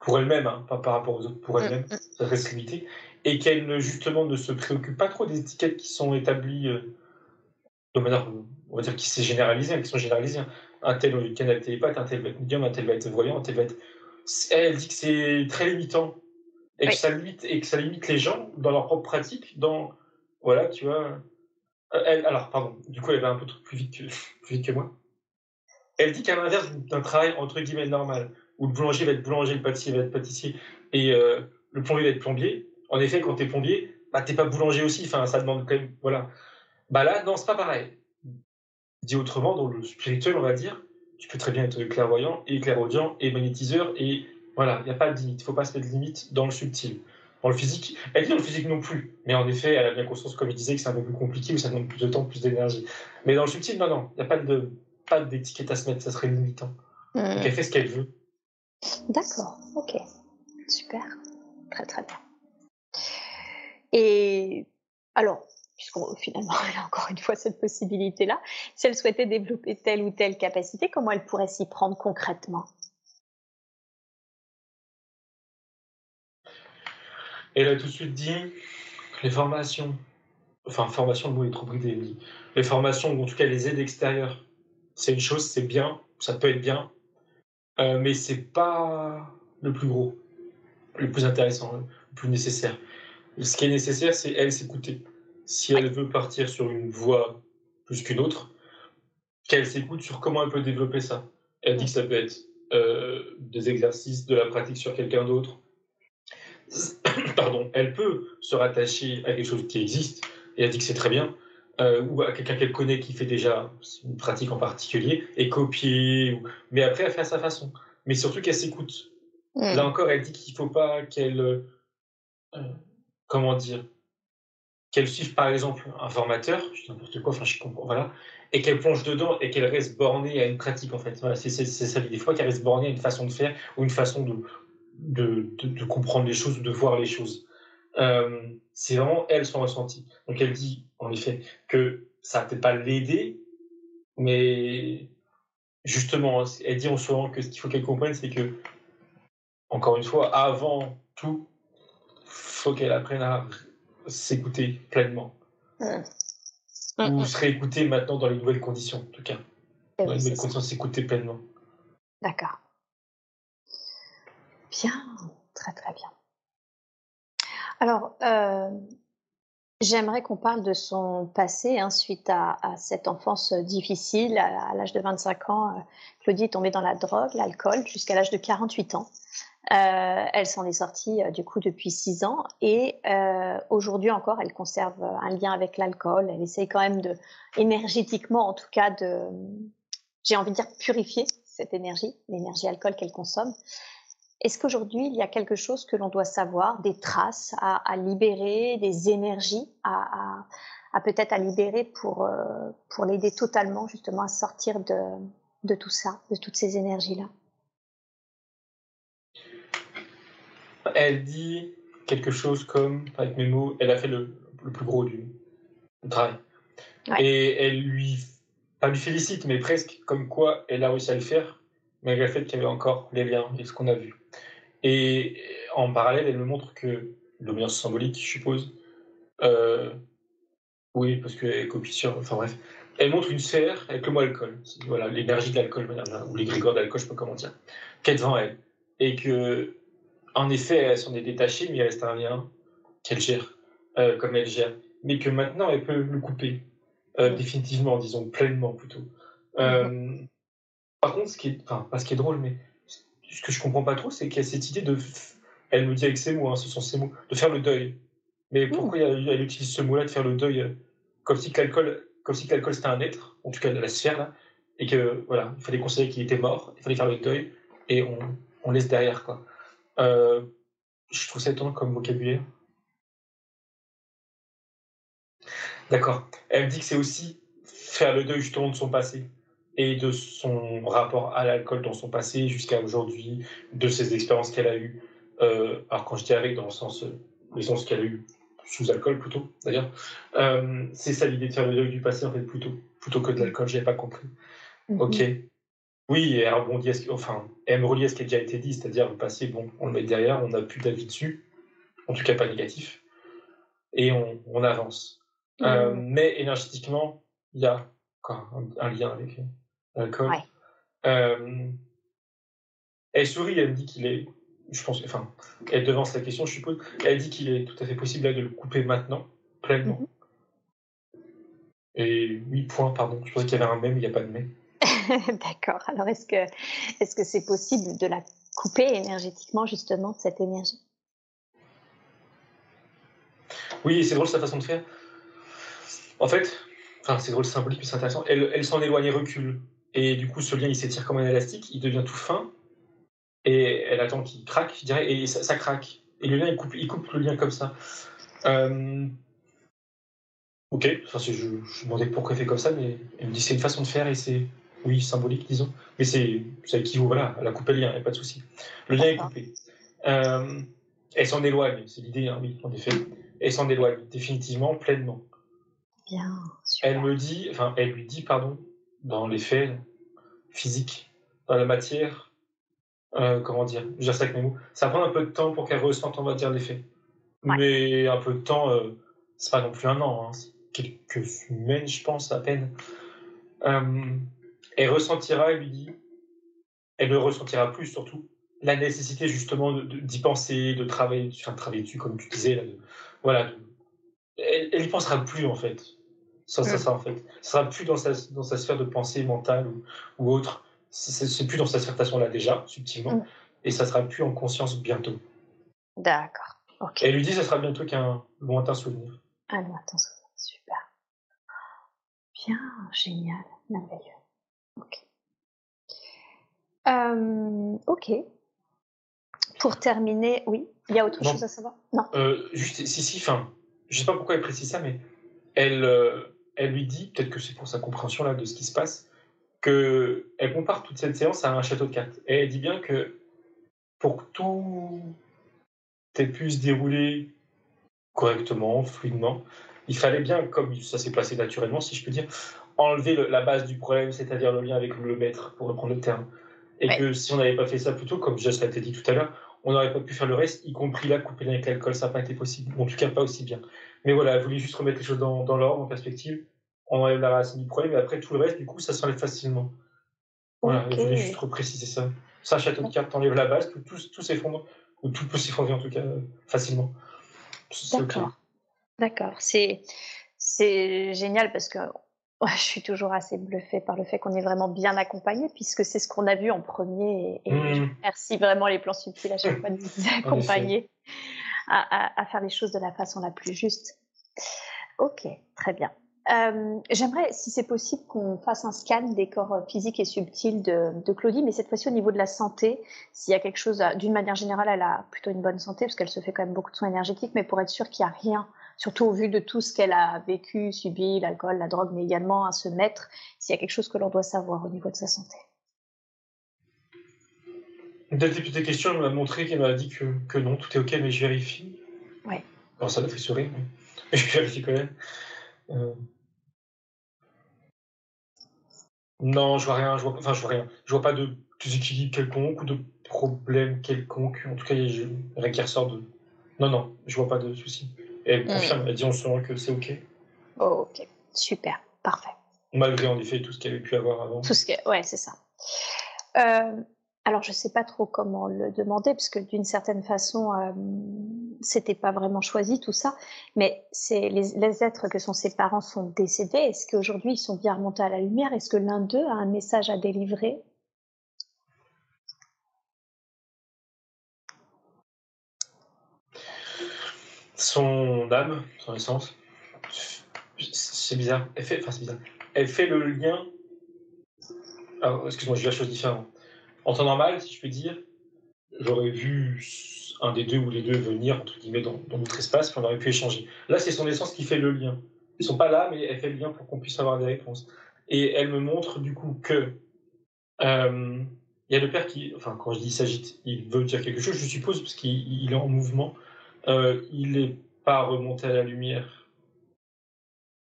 Speaker 2: pour elle-même, hein, pas par rapport aux autres, pour elle-même,
Speaker 1: Mm, mm.
Speaker 2: ça reste limité, et qu'elle ne justement ne se préoccupe pas trop des étiquettes qui sont établies euh, de manière, on va dire, qui s'est généralisée, qui sont généralisées. Un tel canal télépathe, un tel va être médium, un tel va être voyant, un tel va être. Elle dit que c'est très limitant et
Speaker 1: Oui.
Speaker 2: que ça limite et que ça limite les gens dans leur propre pratique, dans voilà, tu vois. Euh, Elle, alors, pardon, du coup, elle va un peu plus vite que, plus vite que moi. Elle dit qu'à l'inverse d'un travail entre guillemets normal, où le boulanger va être boulanger, le pâtissier va être pâtissier, et euh, le plombier va être plombier. En effet, quand t'es plombier, bah t'es pas boulanger aussi. Enfin, ça demande quand même, voilà. Bah là, non, c'est pas pareil. Dit autrement, dans le spirituel, on va dire, tu peux très bien être clairvoyant et clairaudient et magnétiseur et voilà, il n'y a pas de limite. Il faut pas se mettre de limite dans le subtil. Dans le physique, elle dit dans le physique non plus. Mais en effet, elle a bien conscience, comme il disait, que c'est un peu plus compliqué, ou ça demande plus de temps, plus d'énergie. Mais dans le subtil, non, non, il n'y a pas de pas d'étiquette à se mettre, ça serait limitant. Donc elle fait ce qu'elle veut.
Speaker 1: D'accord, ok. Super. Très très bien. Et alors, puisqu'on finalement elle encore une fois cette possibilité-là, si elle souhaitait développer telle ou telle capacité, comment elle pourrait s'y prendre concrètement?
Speaker 2: Elle a tout de suite dit les formations, enfin, formation, le mot est trop bridé. Les formations, ou en tout cas les aides extérieures, c'est une chose, c'est bien, ça peut être bien, euh, mais c'est pas le plus gros, le plus intéressant, le plus nécessaire. Ce qui est nécessaire, c'est elle s'écouter. Si elle veut partir sur une voie plus qu'une autre, qu'elle s'écoute sur comment elle peut développer ça. Elle dit que ça peut être euh, des exercices, de la pratique sur quelqu'un d'autre. Pardon, elle peut se rattacher à quelque chose qui existe, et elle dit que c'est très bien, euh, ou à quelqu'un qu'elle connaît qui fait déjà une pratique en particulier, et copier, ou- mais après elle fait à sa façon. Mais surtout qu'elle s'écoute.
Speaker 1: Mm.
Speaker 2: Là encore, elle dit qu'il faut pas qu'elle, euh, comment dire, qu'elle suive par exemple un formateur, je dis n'importe quoi, enfin je comprends, voilà, et qu'elle plonge dedans et qu'elle reste bornée à une pratique en fait. C'est ça l'idée. Des fois qu'elle reste bornée à une façon de faire ou une façon de, de, comprendre les choses ou de voir les choses. Euh, c'est vraiment elle son ressenti. Donc elle dit en effet que ça peut-être pas l'aider, mais justement, elle dit en moment que ce qu'il faut qu'elle comprenne, c'est que, encore une fois, avant tout, faut qu'elle apprenne à s'écouter pleinement.
Speaker 1: Mm.
Speaker 2: Ou
Speaker 1: Mm,
Speaker 2: se réécouter maintenant dans les nouvelles conditions, en tout cas.
Speaker 1: mm.
Speaker 2: Dans
Speaker 1: Oui,
Speaker 2: les nouvelles conditions, s'écouter pleinement.
Speaker 1: D'accord. Bien, très très bien. Alors, euh, j'aimerais qu'on parle de son passé hein, suite à, à cette enfance euh, difficile. À, à l'âge de 25 ans, euh, Claudie est tombée dans la drogue, l'alcool, jusqu'à l'âge de 48 ans. Euh, elle s'en est sortie euh, du coup depuis 6 ans et euh, aujourd'hui encore, elle conserve un lien avec l'alcool. Elle essaye quand même de, énergétiquement en tout cas, de, j'ai envie de dire, purifier cette énergie, l'énergie alcool qu'elle consomme. Est-ce qu'aujourd'hui, il y a quelque chose que l'on doit savoir, des traces à, à libérer, des énergies à, à, à peut-être à libérer pour, pour l'aider totalement justement à sortir de, de tout ça, de toutes ces énergies-là?
Speaker 2: Elle dit quelque chose comme, avec mes mots, elle a fait le, le plus gros du, du travail.
Speaker 1: Ouais.
Speaker 2: Et elle lui, pas lui félicite, mais presque, comme quoi elle a réussi à le faire, malgré le fait qu'il y avait encore les liens et ce qu'on a vu. Et en parallèle, elle me montre que, lien symbolique, je suppose, euh, oui, parce qu'elle est copie sur, enfin bref, elle montre une sphère avec le mot alcool, voilà, l'énergie de l'alcool, ou l'égrégore d'alcool, je sais pas comment dire, qui est devant elle. Et que, en effet, elle s'en est détachée, mais il reste un lien qu'elle gère, euh, comme elle gère. Mais que maintenant, elle peut le couper, euh, définitivement, disons, pleinement plutôt. Euh, Par contre, ce qui est, enfin, pas ce qui est drôle, mais ce que je comprends pas trop, c'est qu'il y a cette idée de, elle me dit avec ses mots, hein, ce sont ses mots, de faire le deuil. Mais pourquoi elle, elle utilise ce mot-là de faire le deuil, comme si que l'alcool, comme si que l'alcool c'était un être, en tout cas de la sphère là, et que voilà, il fallait considérer qu'il était mort, il fallait faire le deuil, et on, on laisse derrière quoi. Euh, je trouve ça étonnant comme vocabulaire. D'accord. Elle me dit que c'est aussi faire le deuil justement de son passé et de son rapport à l'alcool dans son passé jusqu'à aujourd'hui, de ses expériences qu'elle a eues. Euh, alors quand je dis avec, dans le sens, euh, le sens qu'elle a eu sous alcool plutôt, d'ailleurs, euh, c'est ça l'idée de faire le deuil du passé en fait plutôt, plutôt que de l'alcool, j'avais pas compris. Ok. Oui, et qui- enfin, elle me relie à ce qui a déjà été dit, c'est-à-dire le passé, bon, on le met derrière, on n'a plus d'avis dessus, en tout cas pas négatif, et on, on avance. Euh,
Speaker 1: Mhm.
Speaker 2: mais énergétiquement, il y a quoi, un, un lien avec euh, l'alcool.
Speaker 1: Ouais.
Speaker 2: Euh, elle sourit, elle me dit qu'il est, je pense, enfin, elle devance la question, je suppose. Elle dit qu'il est tout à fait possible là, de le couper maintenant, pleinement.
Speaker 1: Mhm.
Speaker 2: Et oui, point, pardon. Je pensais qu'il y avait un même, il n'y a pas de mais.
Speaker 1: D'accord. Alors, est-ce que est-ce que c'est possible de la couper énergétiquement justement de cette énergie?
Speaker 2: Oui, c'est drôle sa façon de faire. En fait, enfin, c'est drôle, symbolique, mais c'est intéressant. Elle, elle s'en éloigne et recule. Et du coup, ce lien, il s'étire comme un élastique, il devient tout fin. Et elle attend qu'il craque, je dirais, et ça, craque. Et le lien, il coupe, il coupe le lien comme ça. Euh, Ok, enfin, je, me demandais pourquoi elle fait comme ça, mais elle me dit c'est une façon de faire et c'est, oui, symbolique, disons. Mais c'est, ça équivaut, voilà, elle a coupé le lien, il n'y a pas de souci. Le lien est coupé. Euh, elle s'en éloigne, c'est l'idée, hein, oui, en effet. Elle s'en éloigne, définitivement, pleinement.
Speaker 1: Bien. Super.
Speaker 2: Elle me dit, enfin, elle lui dit, pardon, dans les faits physiques, dans la matière, euh, comment dire, je dire ça avec mes mots, ça prend un peu de temps pour qu'elle ressente, on va dire, les faits.
Speaker 1: Ouais.
Speaker 2: Mais un peu de temps, euh, c'est pas non plus un an, hein, c'est quelques semaines, je pense, à peine. Euh, elle ressentira, elle lui dit, elle ne ressentira plus surtout, la nécessité justement d'y penser, de travailler, enfin, de travailler dessus, comme tu disais, là, de- voilà, de- elle, elle y pensera plus en fait. Ça, ça, ça en fait. Ça sera plus dans sa, dans sa sphère de pensée mentale ou, ou autre. C'est- plus dans sa sphère de façon là déjà, subtilement.
Speaker 1: Mm.
Speaker 2: Et ça sera plus en conscience bientôt.
Speaker 1: D'accord. Ok.
Speaker 2: Elle lui dit ça sera bientôt qu'un lointain souvenir.
Speaker 1: Ah non, attends, super. Bien, génial, merveilleux. Ok. Euh, ok. Pour terminer, oui, il y a autre
Speaker 2: Non.
Speaker 1: chose à savoir? Non.
Speaker 2: Euh, juste, si, si, enfin, je sais pas pourquoi elle précise ça, mais elle, euh, elle lui dit, peut-être que c'est pour sa compréhension là de ce qui se passe, que elle compare toute cette séance à un château de cartes. Et elle dit bien que pour que tout ait pu se dérouler correctement, fluidement, il fallait bien, comme ça s'est passé naturellement, si je peux dire, enlever le- la base du problème, c'est-à-dire le lien avec le maître, pour reprendre le terme. Et
Speaker 1: Ouais.
Speaker 2: que si on n'avait pas fait ça plus tôt, comme Just l'a dit tout à l'heure, on n'aurait pas pu faire le reste, y compris là, couper avec l'alcool, ça n'a pas été possible. En tout cas, pas aussi bien. Mais voilà, elle voulait juste remettre les choses dans, dans l'ordre, en perspective. On enlève la racine du problème, et après, tout le reste, du coup, ça s'enlève facilement. Voilà, elle voulait juste repréciser ça. Ça, château de cartes, t'enlèves la base, tout, tout, tout s'effondre, ou tout peut s'effondrer en tout cas, facilement.
Speaker 1: D'accord. D'accord. C'est, c'est génial parce que je suis toujours assez bluffée par le fait qu'on est vraiment bien accompagné, puisque c'est ce qu'on a vu en premier. Et, mmh. merci vraiment les plans subtils à chaque fois de vous accompagner à, à, faire les choses de la façon la plus juste. Ok, très bien. Euh, J'aimerais, si c'est possible, qu'on fasse un scan des corps physiques et subtils de, de Claudie, mais cette fois-ci au niveau de la santé, s'il y a quelque chose, d'une manière générale, elle a plutôt une bonne santé, parce qu'elle se fait quand même beaucoup de soins énergétiques, mais pour être sûr qu'il n'y a rien surtout au vu de tout ce qu'elle a vécu, subi, l'alcool, la drogue, mais également à se mettre, s'il y a quelque chose que l'on doit savoir au niveau de sa santé.
Speaker 2: Dès les petites questions, elle m'a montré qu'elle m'a dit que, que, non, tout est ok, mais je vérifie.
Speaker 1: Ouais.
Speaker 2: Alors ça l'a fait sourire, mais je vérifie quand même. Euh... Non, je vois rien, je vois, enfin je vois rien. Je vois pas de déséquilibre quelconque ou de problème quelconque. En tout cas, il y a rien qui ressort de. Non, non, je vois pas de souci. Et elle confirme, elle dit en ce moment que c'est OK.
Speaker 1: Oh, ok, super, parfait.
Speaker 2: Malgré en effet tout ce qu'elle avait pu avoir avant.
Speaker 1: Tout ce que, ouais, c'est ça. Euh, alors je sais pas trop comment le demander parce que d'une certaine façon euh, c'était pas vraiment choisi tout ça, mais c'est les, les, êtres que sont ses parents sont décédés. Est-ce qu'aujourd'hui ils sont bien remontés à la lumière? Est-ce que l'un d'eux a un message à délivrer?
Speaker 2: Son âme, son essence, c'est bizarre. Elle fait, enfin, c'est bizarre. Elle fait le lien. Alors, excuse-moi, je dis la chose différemment. En temps normal, si je peux dire, j'aurais vu un des deux ou les deux venir, entre guillemets, dans, notre espace, puis on aurait pu échanger. Là, c'est son essence qui fait le lien. Ils sont pas là, mais elle fait le lien pour qu'on puisse avoir des réponses. Et elle me montre, du coup, que. Euh, il y a le père qui, enfin, quand je dis s'agite, il veut dire quelque chose, je suppose, parce qu'il est en mouvement. Euh, il n'est pas remonté à la lumière.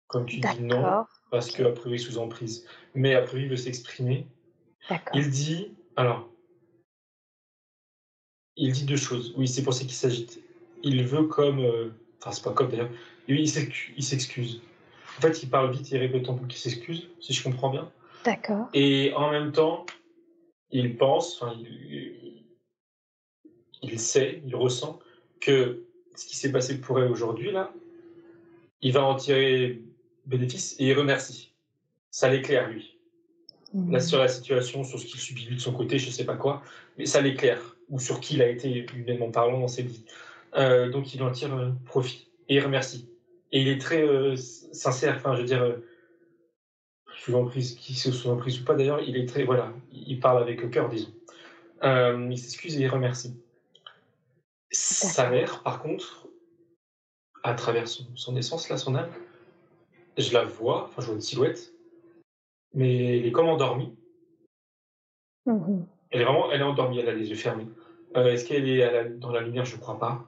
Speaker 2: Comme tu dis non, parce que a priori sous emprise. Mais a priori il veut s'exprimer. Il dit, alors, il dit deux choses. Oui, c'est pour ça qu'il s'agite. Il veut comme, euh, enfin c'est pas comme d'ailleurs, il s'excuse. En fait, il parle vite, il répète en boucle qu'il s'excuse, si je comprends bien.
Speaker 1: D'accord.
Speaker 2: Et en même temps, il pense, enfin, il, il sait, il ressent que ce qui s'est passé pour elle aujourd'hui, là, il va en tirer bénéfice et il remercie. Ça l'éclaire, lui. Mmh. Là, sur la situation, sur ce qu'il subit lui de son côté, je sais pas quoi, mais ça l'éclaire. Ou sur qui il a été humainement parlant dans cette vie. Euh, donc il en tire euh, profit. Et il remercie. Et il est très euh, sincère, enfin, je veux dire, euh, sous l'emprise, qui sous l'emprise ou pas d'ailleurs, il est très, voilà, il parle avec le cœur, disons. il s'excuse et il remercie. Sa mère, par contre, à travers son, essence, là, son âme, je la vois, enfin, je vois une silhouette, mais elle est comme endormie. Mmh elle est vraiment, elle est endormie, elle a les yeux fermés. Euh, est-ce qu'elle est, dans la lumière? Je crois pas.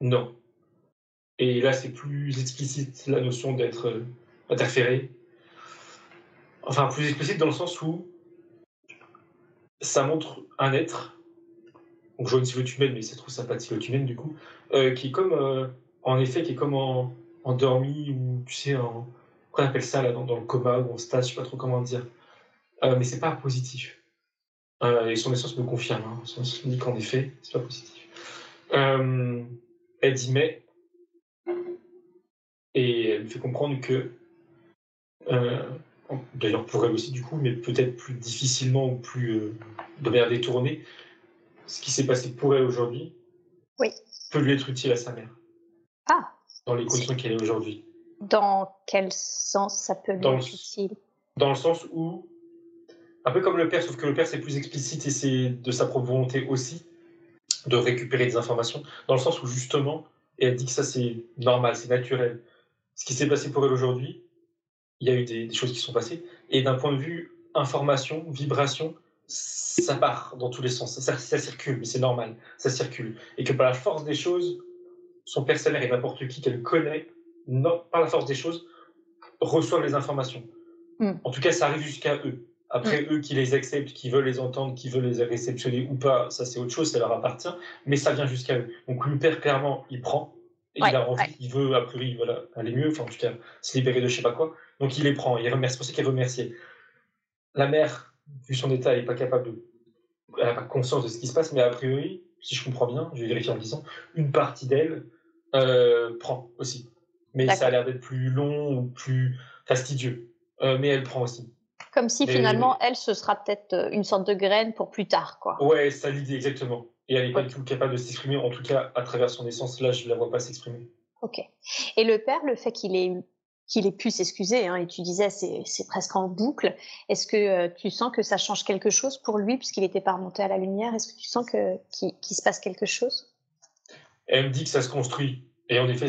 Speaker 2: Non. Et là, c'est plus explicite la notion d'être euh, interféré. Enfin, plus explicite dans le sens où ça montre un être donc je vois une silhouette humaine, mais c'est trop sympa de silhouette humaine du coup, euh, qui est comme, euh, en effet, qui est comme en, endormi ou tu sais, en, qu'on appelle ça là, dans, le coma ou en stase, je sais pas trop comment dire. Euh, mais c'est pas positif. Euh, et son essence me confirme, hein. son essence dit qu'en effet, c'est pas positif. elle dit mais, et elle me fait comprendre que, d'ailleurs pour elle aussi du coup, mais peut-être plus difficilement ou plus de manière détournée, ce qui s'est passé pour elle aujourd'hui
Speaker 1: oui.
Speaker 2: peut lui être utile à sa mère.
Speaker 1: Ah
Speaker 2: Dans les conditions qu'elle est aujourd'hui.
Speaker 1: Dans quel sens ça peut lui être utile?
Speaker 2: Dans le sens où, un peu comme le père, sauf que le père c'est plus explicite et c'est de sa propre volonté aussi de récupérer des informations, dans le sens où justement, et elle dit que ça c'est normal, c'est naturel. Ce qui s'est passé pour elle aujourd'hui, il y a eu des, des choses qui sont passées, et d'un point de vue information, vibration, ça part dans tous les sens, ça, circule, mais c'est normal, ça circule. Et que par la force des choses, son personnel et n'importe qui qu'elle connaît, non, par la force des choses, reçoivent les informations. Hmm. En tout cas, ça arrive jusqu'à eux. Après, eux qui les acceptent, qui veulent les entendre, qui veulent les réceptionner ou pas, ça c'est autre chose, ça leur appartient. Mais ça vient jusqu'à eux. Donc le père, clairement, il prend. Et il a envie, il veut, a priori, voilà, aller mieux, enfin en tout cas, se libérer de je sais pas quoi. Donc il les prend, il remercie, c'est pour ça qu'il remercie. La mère, vu son état, elle n'est pas capable de. Elle n'a pas conscience de ce qui se passe, mais a priori, si je comprends bien, je vais vérifier en disant, une partie d'elle euh, prend aussi. Mais ça a l'air d'être plus long ou plus fastidieux. Euh, mais elle prend aussi.
Speaker 1: Comme si finalement, elle, ce sera peut-être euh, une sorte de graine pour plus tard, quoi.
Speaker 2: Ouais, ça l'idée, exactement. Et elle n'est pas du tout capable de s'exprimer, en tout cas, à travers son essence. Là, je ne la vois pas s'exprimer.
Speaker 1: Ok. Et le père, le fait qu'il ait, qu'il ait pu s'excuser, hein, et tu disais, c'est, c'est presque en boucle, est-ce que euh, tu sens que ça change quelque chose pour lui, puisqu'il n'était pas remonté à la lumière? Est-ce que tu sens que, qu'il, se passe quelque chose?
Speaker 2: Elle me dit que ça se construit. Et en effet,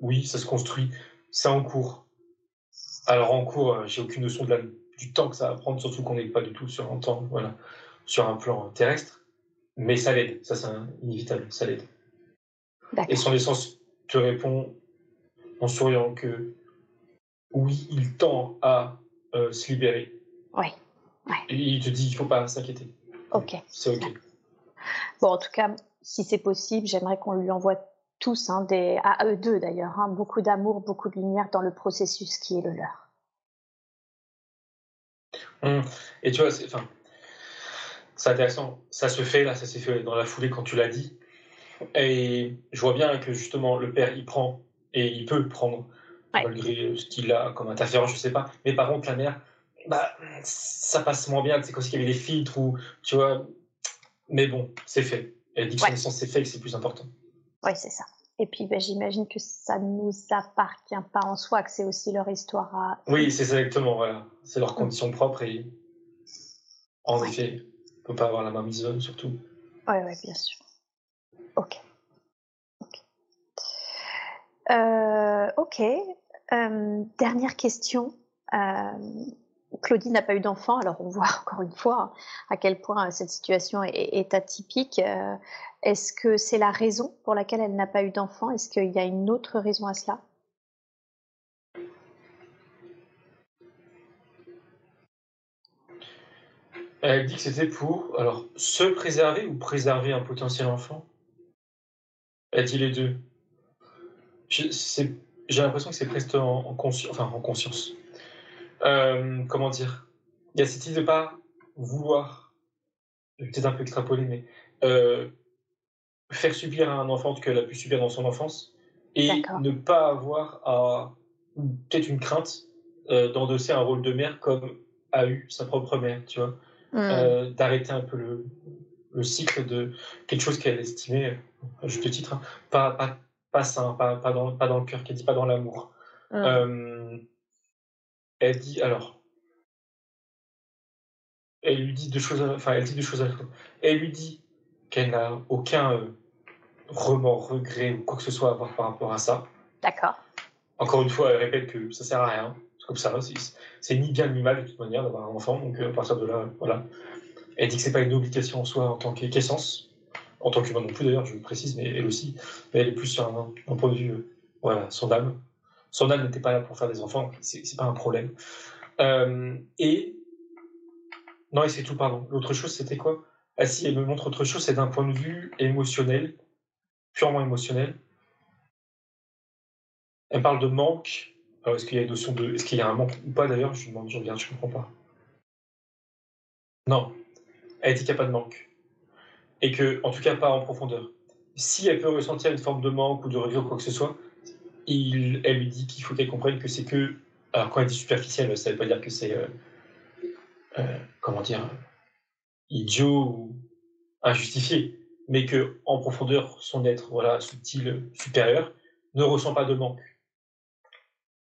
Speaker 2: oui, ça se construit. C'est en cours. Alors en cours, euh, j'ai aucune notion de la, du temps que ça va prendre, surtout qu'on n'est pas du tout sur un temps, voilà, sur un plan terrestre. Mais ça l'aide, ça c'est inévitable, ça l'aide. Et son essence te répond en souriant que oui, il tend à euh, se libérer.
Speaker 1: Oui.
Speaker 2: Et il te dit il ne faut pas s'inquiéter.
Speaker 1: Ok.
Speaker 2: C'est ok.
Speaker 1: Bon, en tout cas, si c'est possible, j'aimerais qu'on lui envoie tous, hein, des, à eux deux d'ailleurs, hein, beaucoup d'amour, beaucoup de lumière dans le processus qui est le leur.
Speaker 2: Hum. Et tu vois, c'est, c'est intéressant. Ça se fait là, ça s'est fait dans la foulée quand tu l'as dit. Et je vois bien que justement le père il prend et il peut prendre malgré ce qu'il a comme interférence, je sais pas. Mais par contre la mère, bah ça passe moins bien. C'est comme s'il y avait des filtres ou tu vois. Mais bon, c'est fait. Elle dit que c'est fait, que c'est plus important.
Speaker 1: Oui, c'est ça. Et puis, ben, j'imagine que ça ne nous appartient pas en soi, que c'est aussi leur histoire à.
Speaker 2: Oui, c'est exactement, voilà. C'est leur condition propre et. En effet, on ne peut pas avoir la même zone, surtout.
Speaker 1: Oui, oui, bien sûr. Ok. Ok. Euh, ok. Euh, dernière question. Euh, Claudie n'a pas eu d'enfant, alors on voit encore une fois à quel point cette situation est, atypique. Euh, est-ce que c'est la raison pour laquelle elle n'a pas eu d'enfant? Est-ce qu'il y a une autre raison à cela?
Speaker 2: Elle dit que c'était pour alors se préserver ou préserver un potentiel enfant? Elle dit les deux. J'ai l'impression que c'est presque en, en, enfin, en conscience. Euh, comment dire? Il y a cette idée de pas vouloir, peut-être un peu extrapoler, mais euh, faire subir à un enfant ce qu'elle a pu subir dans son enfance et ne pas avoir à, peut-être une crainte euh, d'endosser un rôle de mère comme a eu sa propre mère, tu vois? Hmm. D'arrêter un peu le, le, cycle de quelque chose qu'elle estimait, à juste titre, hein, pas, pas, pas sain, pas, pas, dans, pas dans le cœur, qu'elle dit pas dans l'amour. Hmm. Elle dit alors. Elle lui dit deux choses. enfin, elle dit deux choses. Elle lui dit qu'elle n'a aucun euh, remords, regret ou quoi que ce soit à avoir par rapport à ça.
Speaker 1: D'accord.
Speaker 2: Encore une fois, elle répète que ça sert à rien. C'est comme ça. C'est ni bien ni mal de toute manière d'avoir un enfant. Donc euh, à partir de là, voilà. Elle dit que c'est pas une obligation en soi en tant qu'essence, en tant qu'humain non plus d'ailleurs, je le précise, mais elle aussi. Mais elle est plus sur un, point de vue, euh, voilà, son âme. Son âme n'était pas là pour faire des enfants, c'est pas un problème. Euh, et non, et c'est tout, pardon. L'autre chose, c'était quoi? Ah si, elle me montre autre chose, c'est d'un point de vue émotionnel, purement émotionnel. Elle parle de manque. Alors, est-ce qu'il y a une notion de. Est-ce qu'il y a un manque ou pas d'ailleurs? Je demande, je regarde, je comprends pas. Non. Elle dit qu'il n'y de manque. Et que, en tout cas, pas en profondeur. Si elle peut ressentir une forme de manque ou de regret ou quoi que ce soit, elle lui dit qu'il faut qu'elle comprenne que c'est que. Alors, quand elle dit superficielle, ça ne veut pas dire que c'est. Euh, euh, comment dire idiot ou injustifié, mais que en profondeur, son être voilà, subtil, supérieur, ne ressent pas de manque.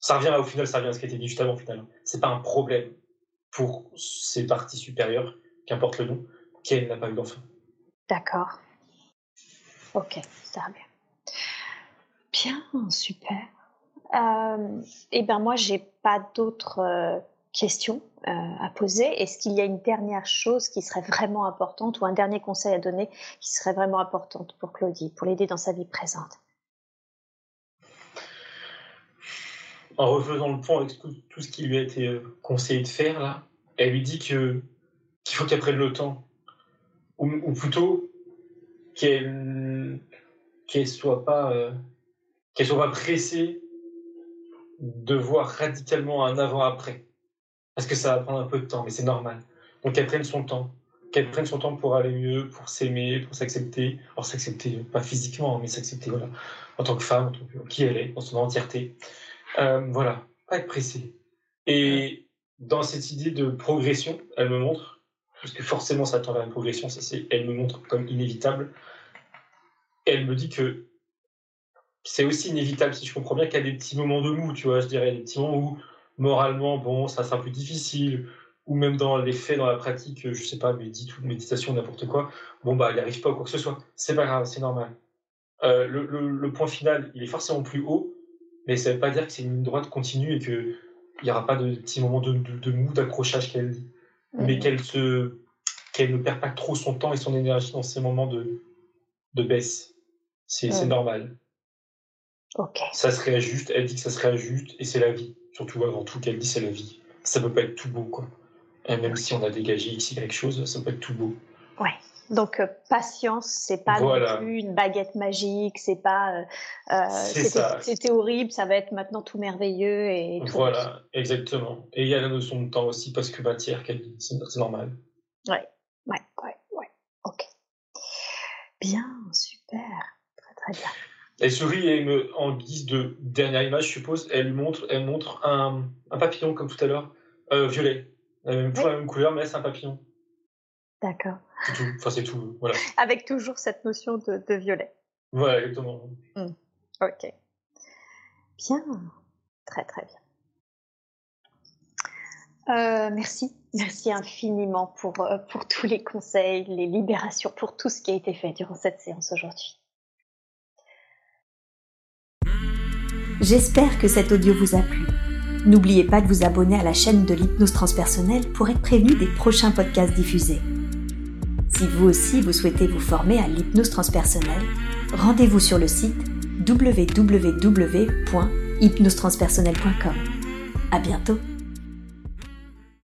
Speaker 2: Ça revient au final, ça revient à ce qui a été dit juste avant, finalement. C'est pas un problème pour ses parties supérieures, qu'importe le nom, qu'elle n'a pas eu d'enfant.
Speaker 1: D'accord. Ok, ça va bien. Bien, super. Euh, eh bien, moi, j'ai pas d'autres euh, questions euh, à poser. Est-ce qu'il y a une dernière chose qui serait vraiment importante ou un dernier conseil à donner qui serait vraiment importante pour Claudie, pour l'aider dans sa vie présente?
Speaker 2: En refaisant le point avec tout, ce qui lui a été conseillé de faire, là, elle lui dit que qu'il faut qu'elle prenne le temps, ou, ou plutôt qu'elle qu'elle soit pas euh, qu'elle soit pas pressée de voir radicalement un avant-après, parce que ça va prendre un peu de temps, mais c'est normal. Donc qu'elle prenne son temps, qu'elle prenne son temps pour aller mieux, pour s'aimer, pour s'accepter. Alors s'accepter, pas physiquement, mais s'accepter voilà, en tant que femme, en tant que qui elle est, dans son entièreté. Euh, voilà, pas être pressée. Et dans cette idée de progression, elle me montre, parce que forcément ça tend vers une progression, ça elle me montre comme inévitable. Elle me dit que c'est aussi inévitable, si je comprends bien, qu'il y a des petits moments de mou, tu vois, je dirais, des petits moments où moralement, bon, ça c'est un peu difficile, ou même dans les faits, dans la pratique, je sais pas, méditation, n'importe quoi, bon, bah, il n'y arrive pas ou quoi que ce soit. C'est pas grave, c'est normal. Euh, le, point final, il est forcément plus haut, mais ça veut pas dire que c'est une ligne droite continue et qu'il n'y aura pas de petits moments de, de mou, d'accrochage qu'elle dit. Mais qu'elle se, qu'elle ne perd pas trop son temps et son énergie dans ces moments de, de baisse. C'est normal.
Speaker 1: Okay.
Speaker 2: Ça se réajuste, elle dit que ça se réajuste, et c'est la vie. Surtout avant tout qu'elle dit c'est la vie. Ça peut pas être tout beau, quoi. Et même si on a dégagé x, quelque chose, ça peut être tout beau.
Speaker 1: Ouais. Donc euh, patience, c'est pas voilà. non plus une baguette magique, c'est pas euh, c'était horrible, ça va être maintenant tout merveilleux et tout
Speaker 2: voilà, rose. exactement. Et il y a la notion de temps aussi parce que matière, qu'elle dit, c'est normal.
Speaker 1: Ouais, ouais, ouais, ouais. Ok. Bien, super, très très bien.
Speaker 2: Elle sourit et me, en guise de dernière image, je suppose, elle montre, elle montre un, un papillon comme tout à l'heure, euh, violet. La même, oui. la même couleur, mais c'est un papillon.
Speaker 1: D'accord.
Speaker 2: C'est tout. Enfin, c'est tout. Voilà.
Speaker 1: Avec toujours cette notion de, de violet.
Speaker 2: Voilà, exactement.
Speaker 1: Mmh. Ok. Bien. Très, très bien. Euh, merci. Merci infiniment pour, euh, pour tous les conseils, les libérations, pour tout ce qui a été fait durant cette séance aujourd'hui.
Speaker 3: J'espère que cet audio vous a plu. N'oubliez pas de vous abonner à la chaîne de l'hypnose transpersonnelle pour être prévenu des prochains podcasts diffusés. Si vous aussi vous souhaitez vous former à l'hypnose transpersonnelle, rendez-vous sur le site www.hypnosetranspersonnelle.com. À bientôt!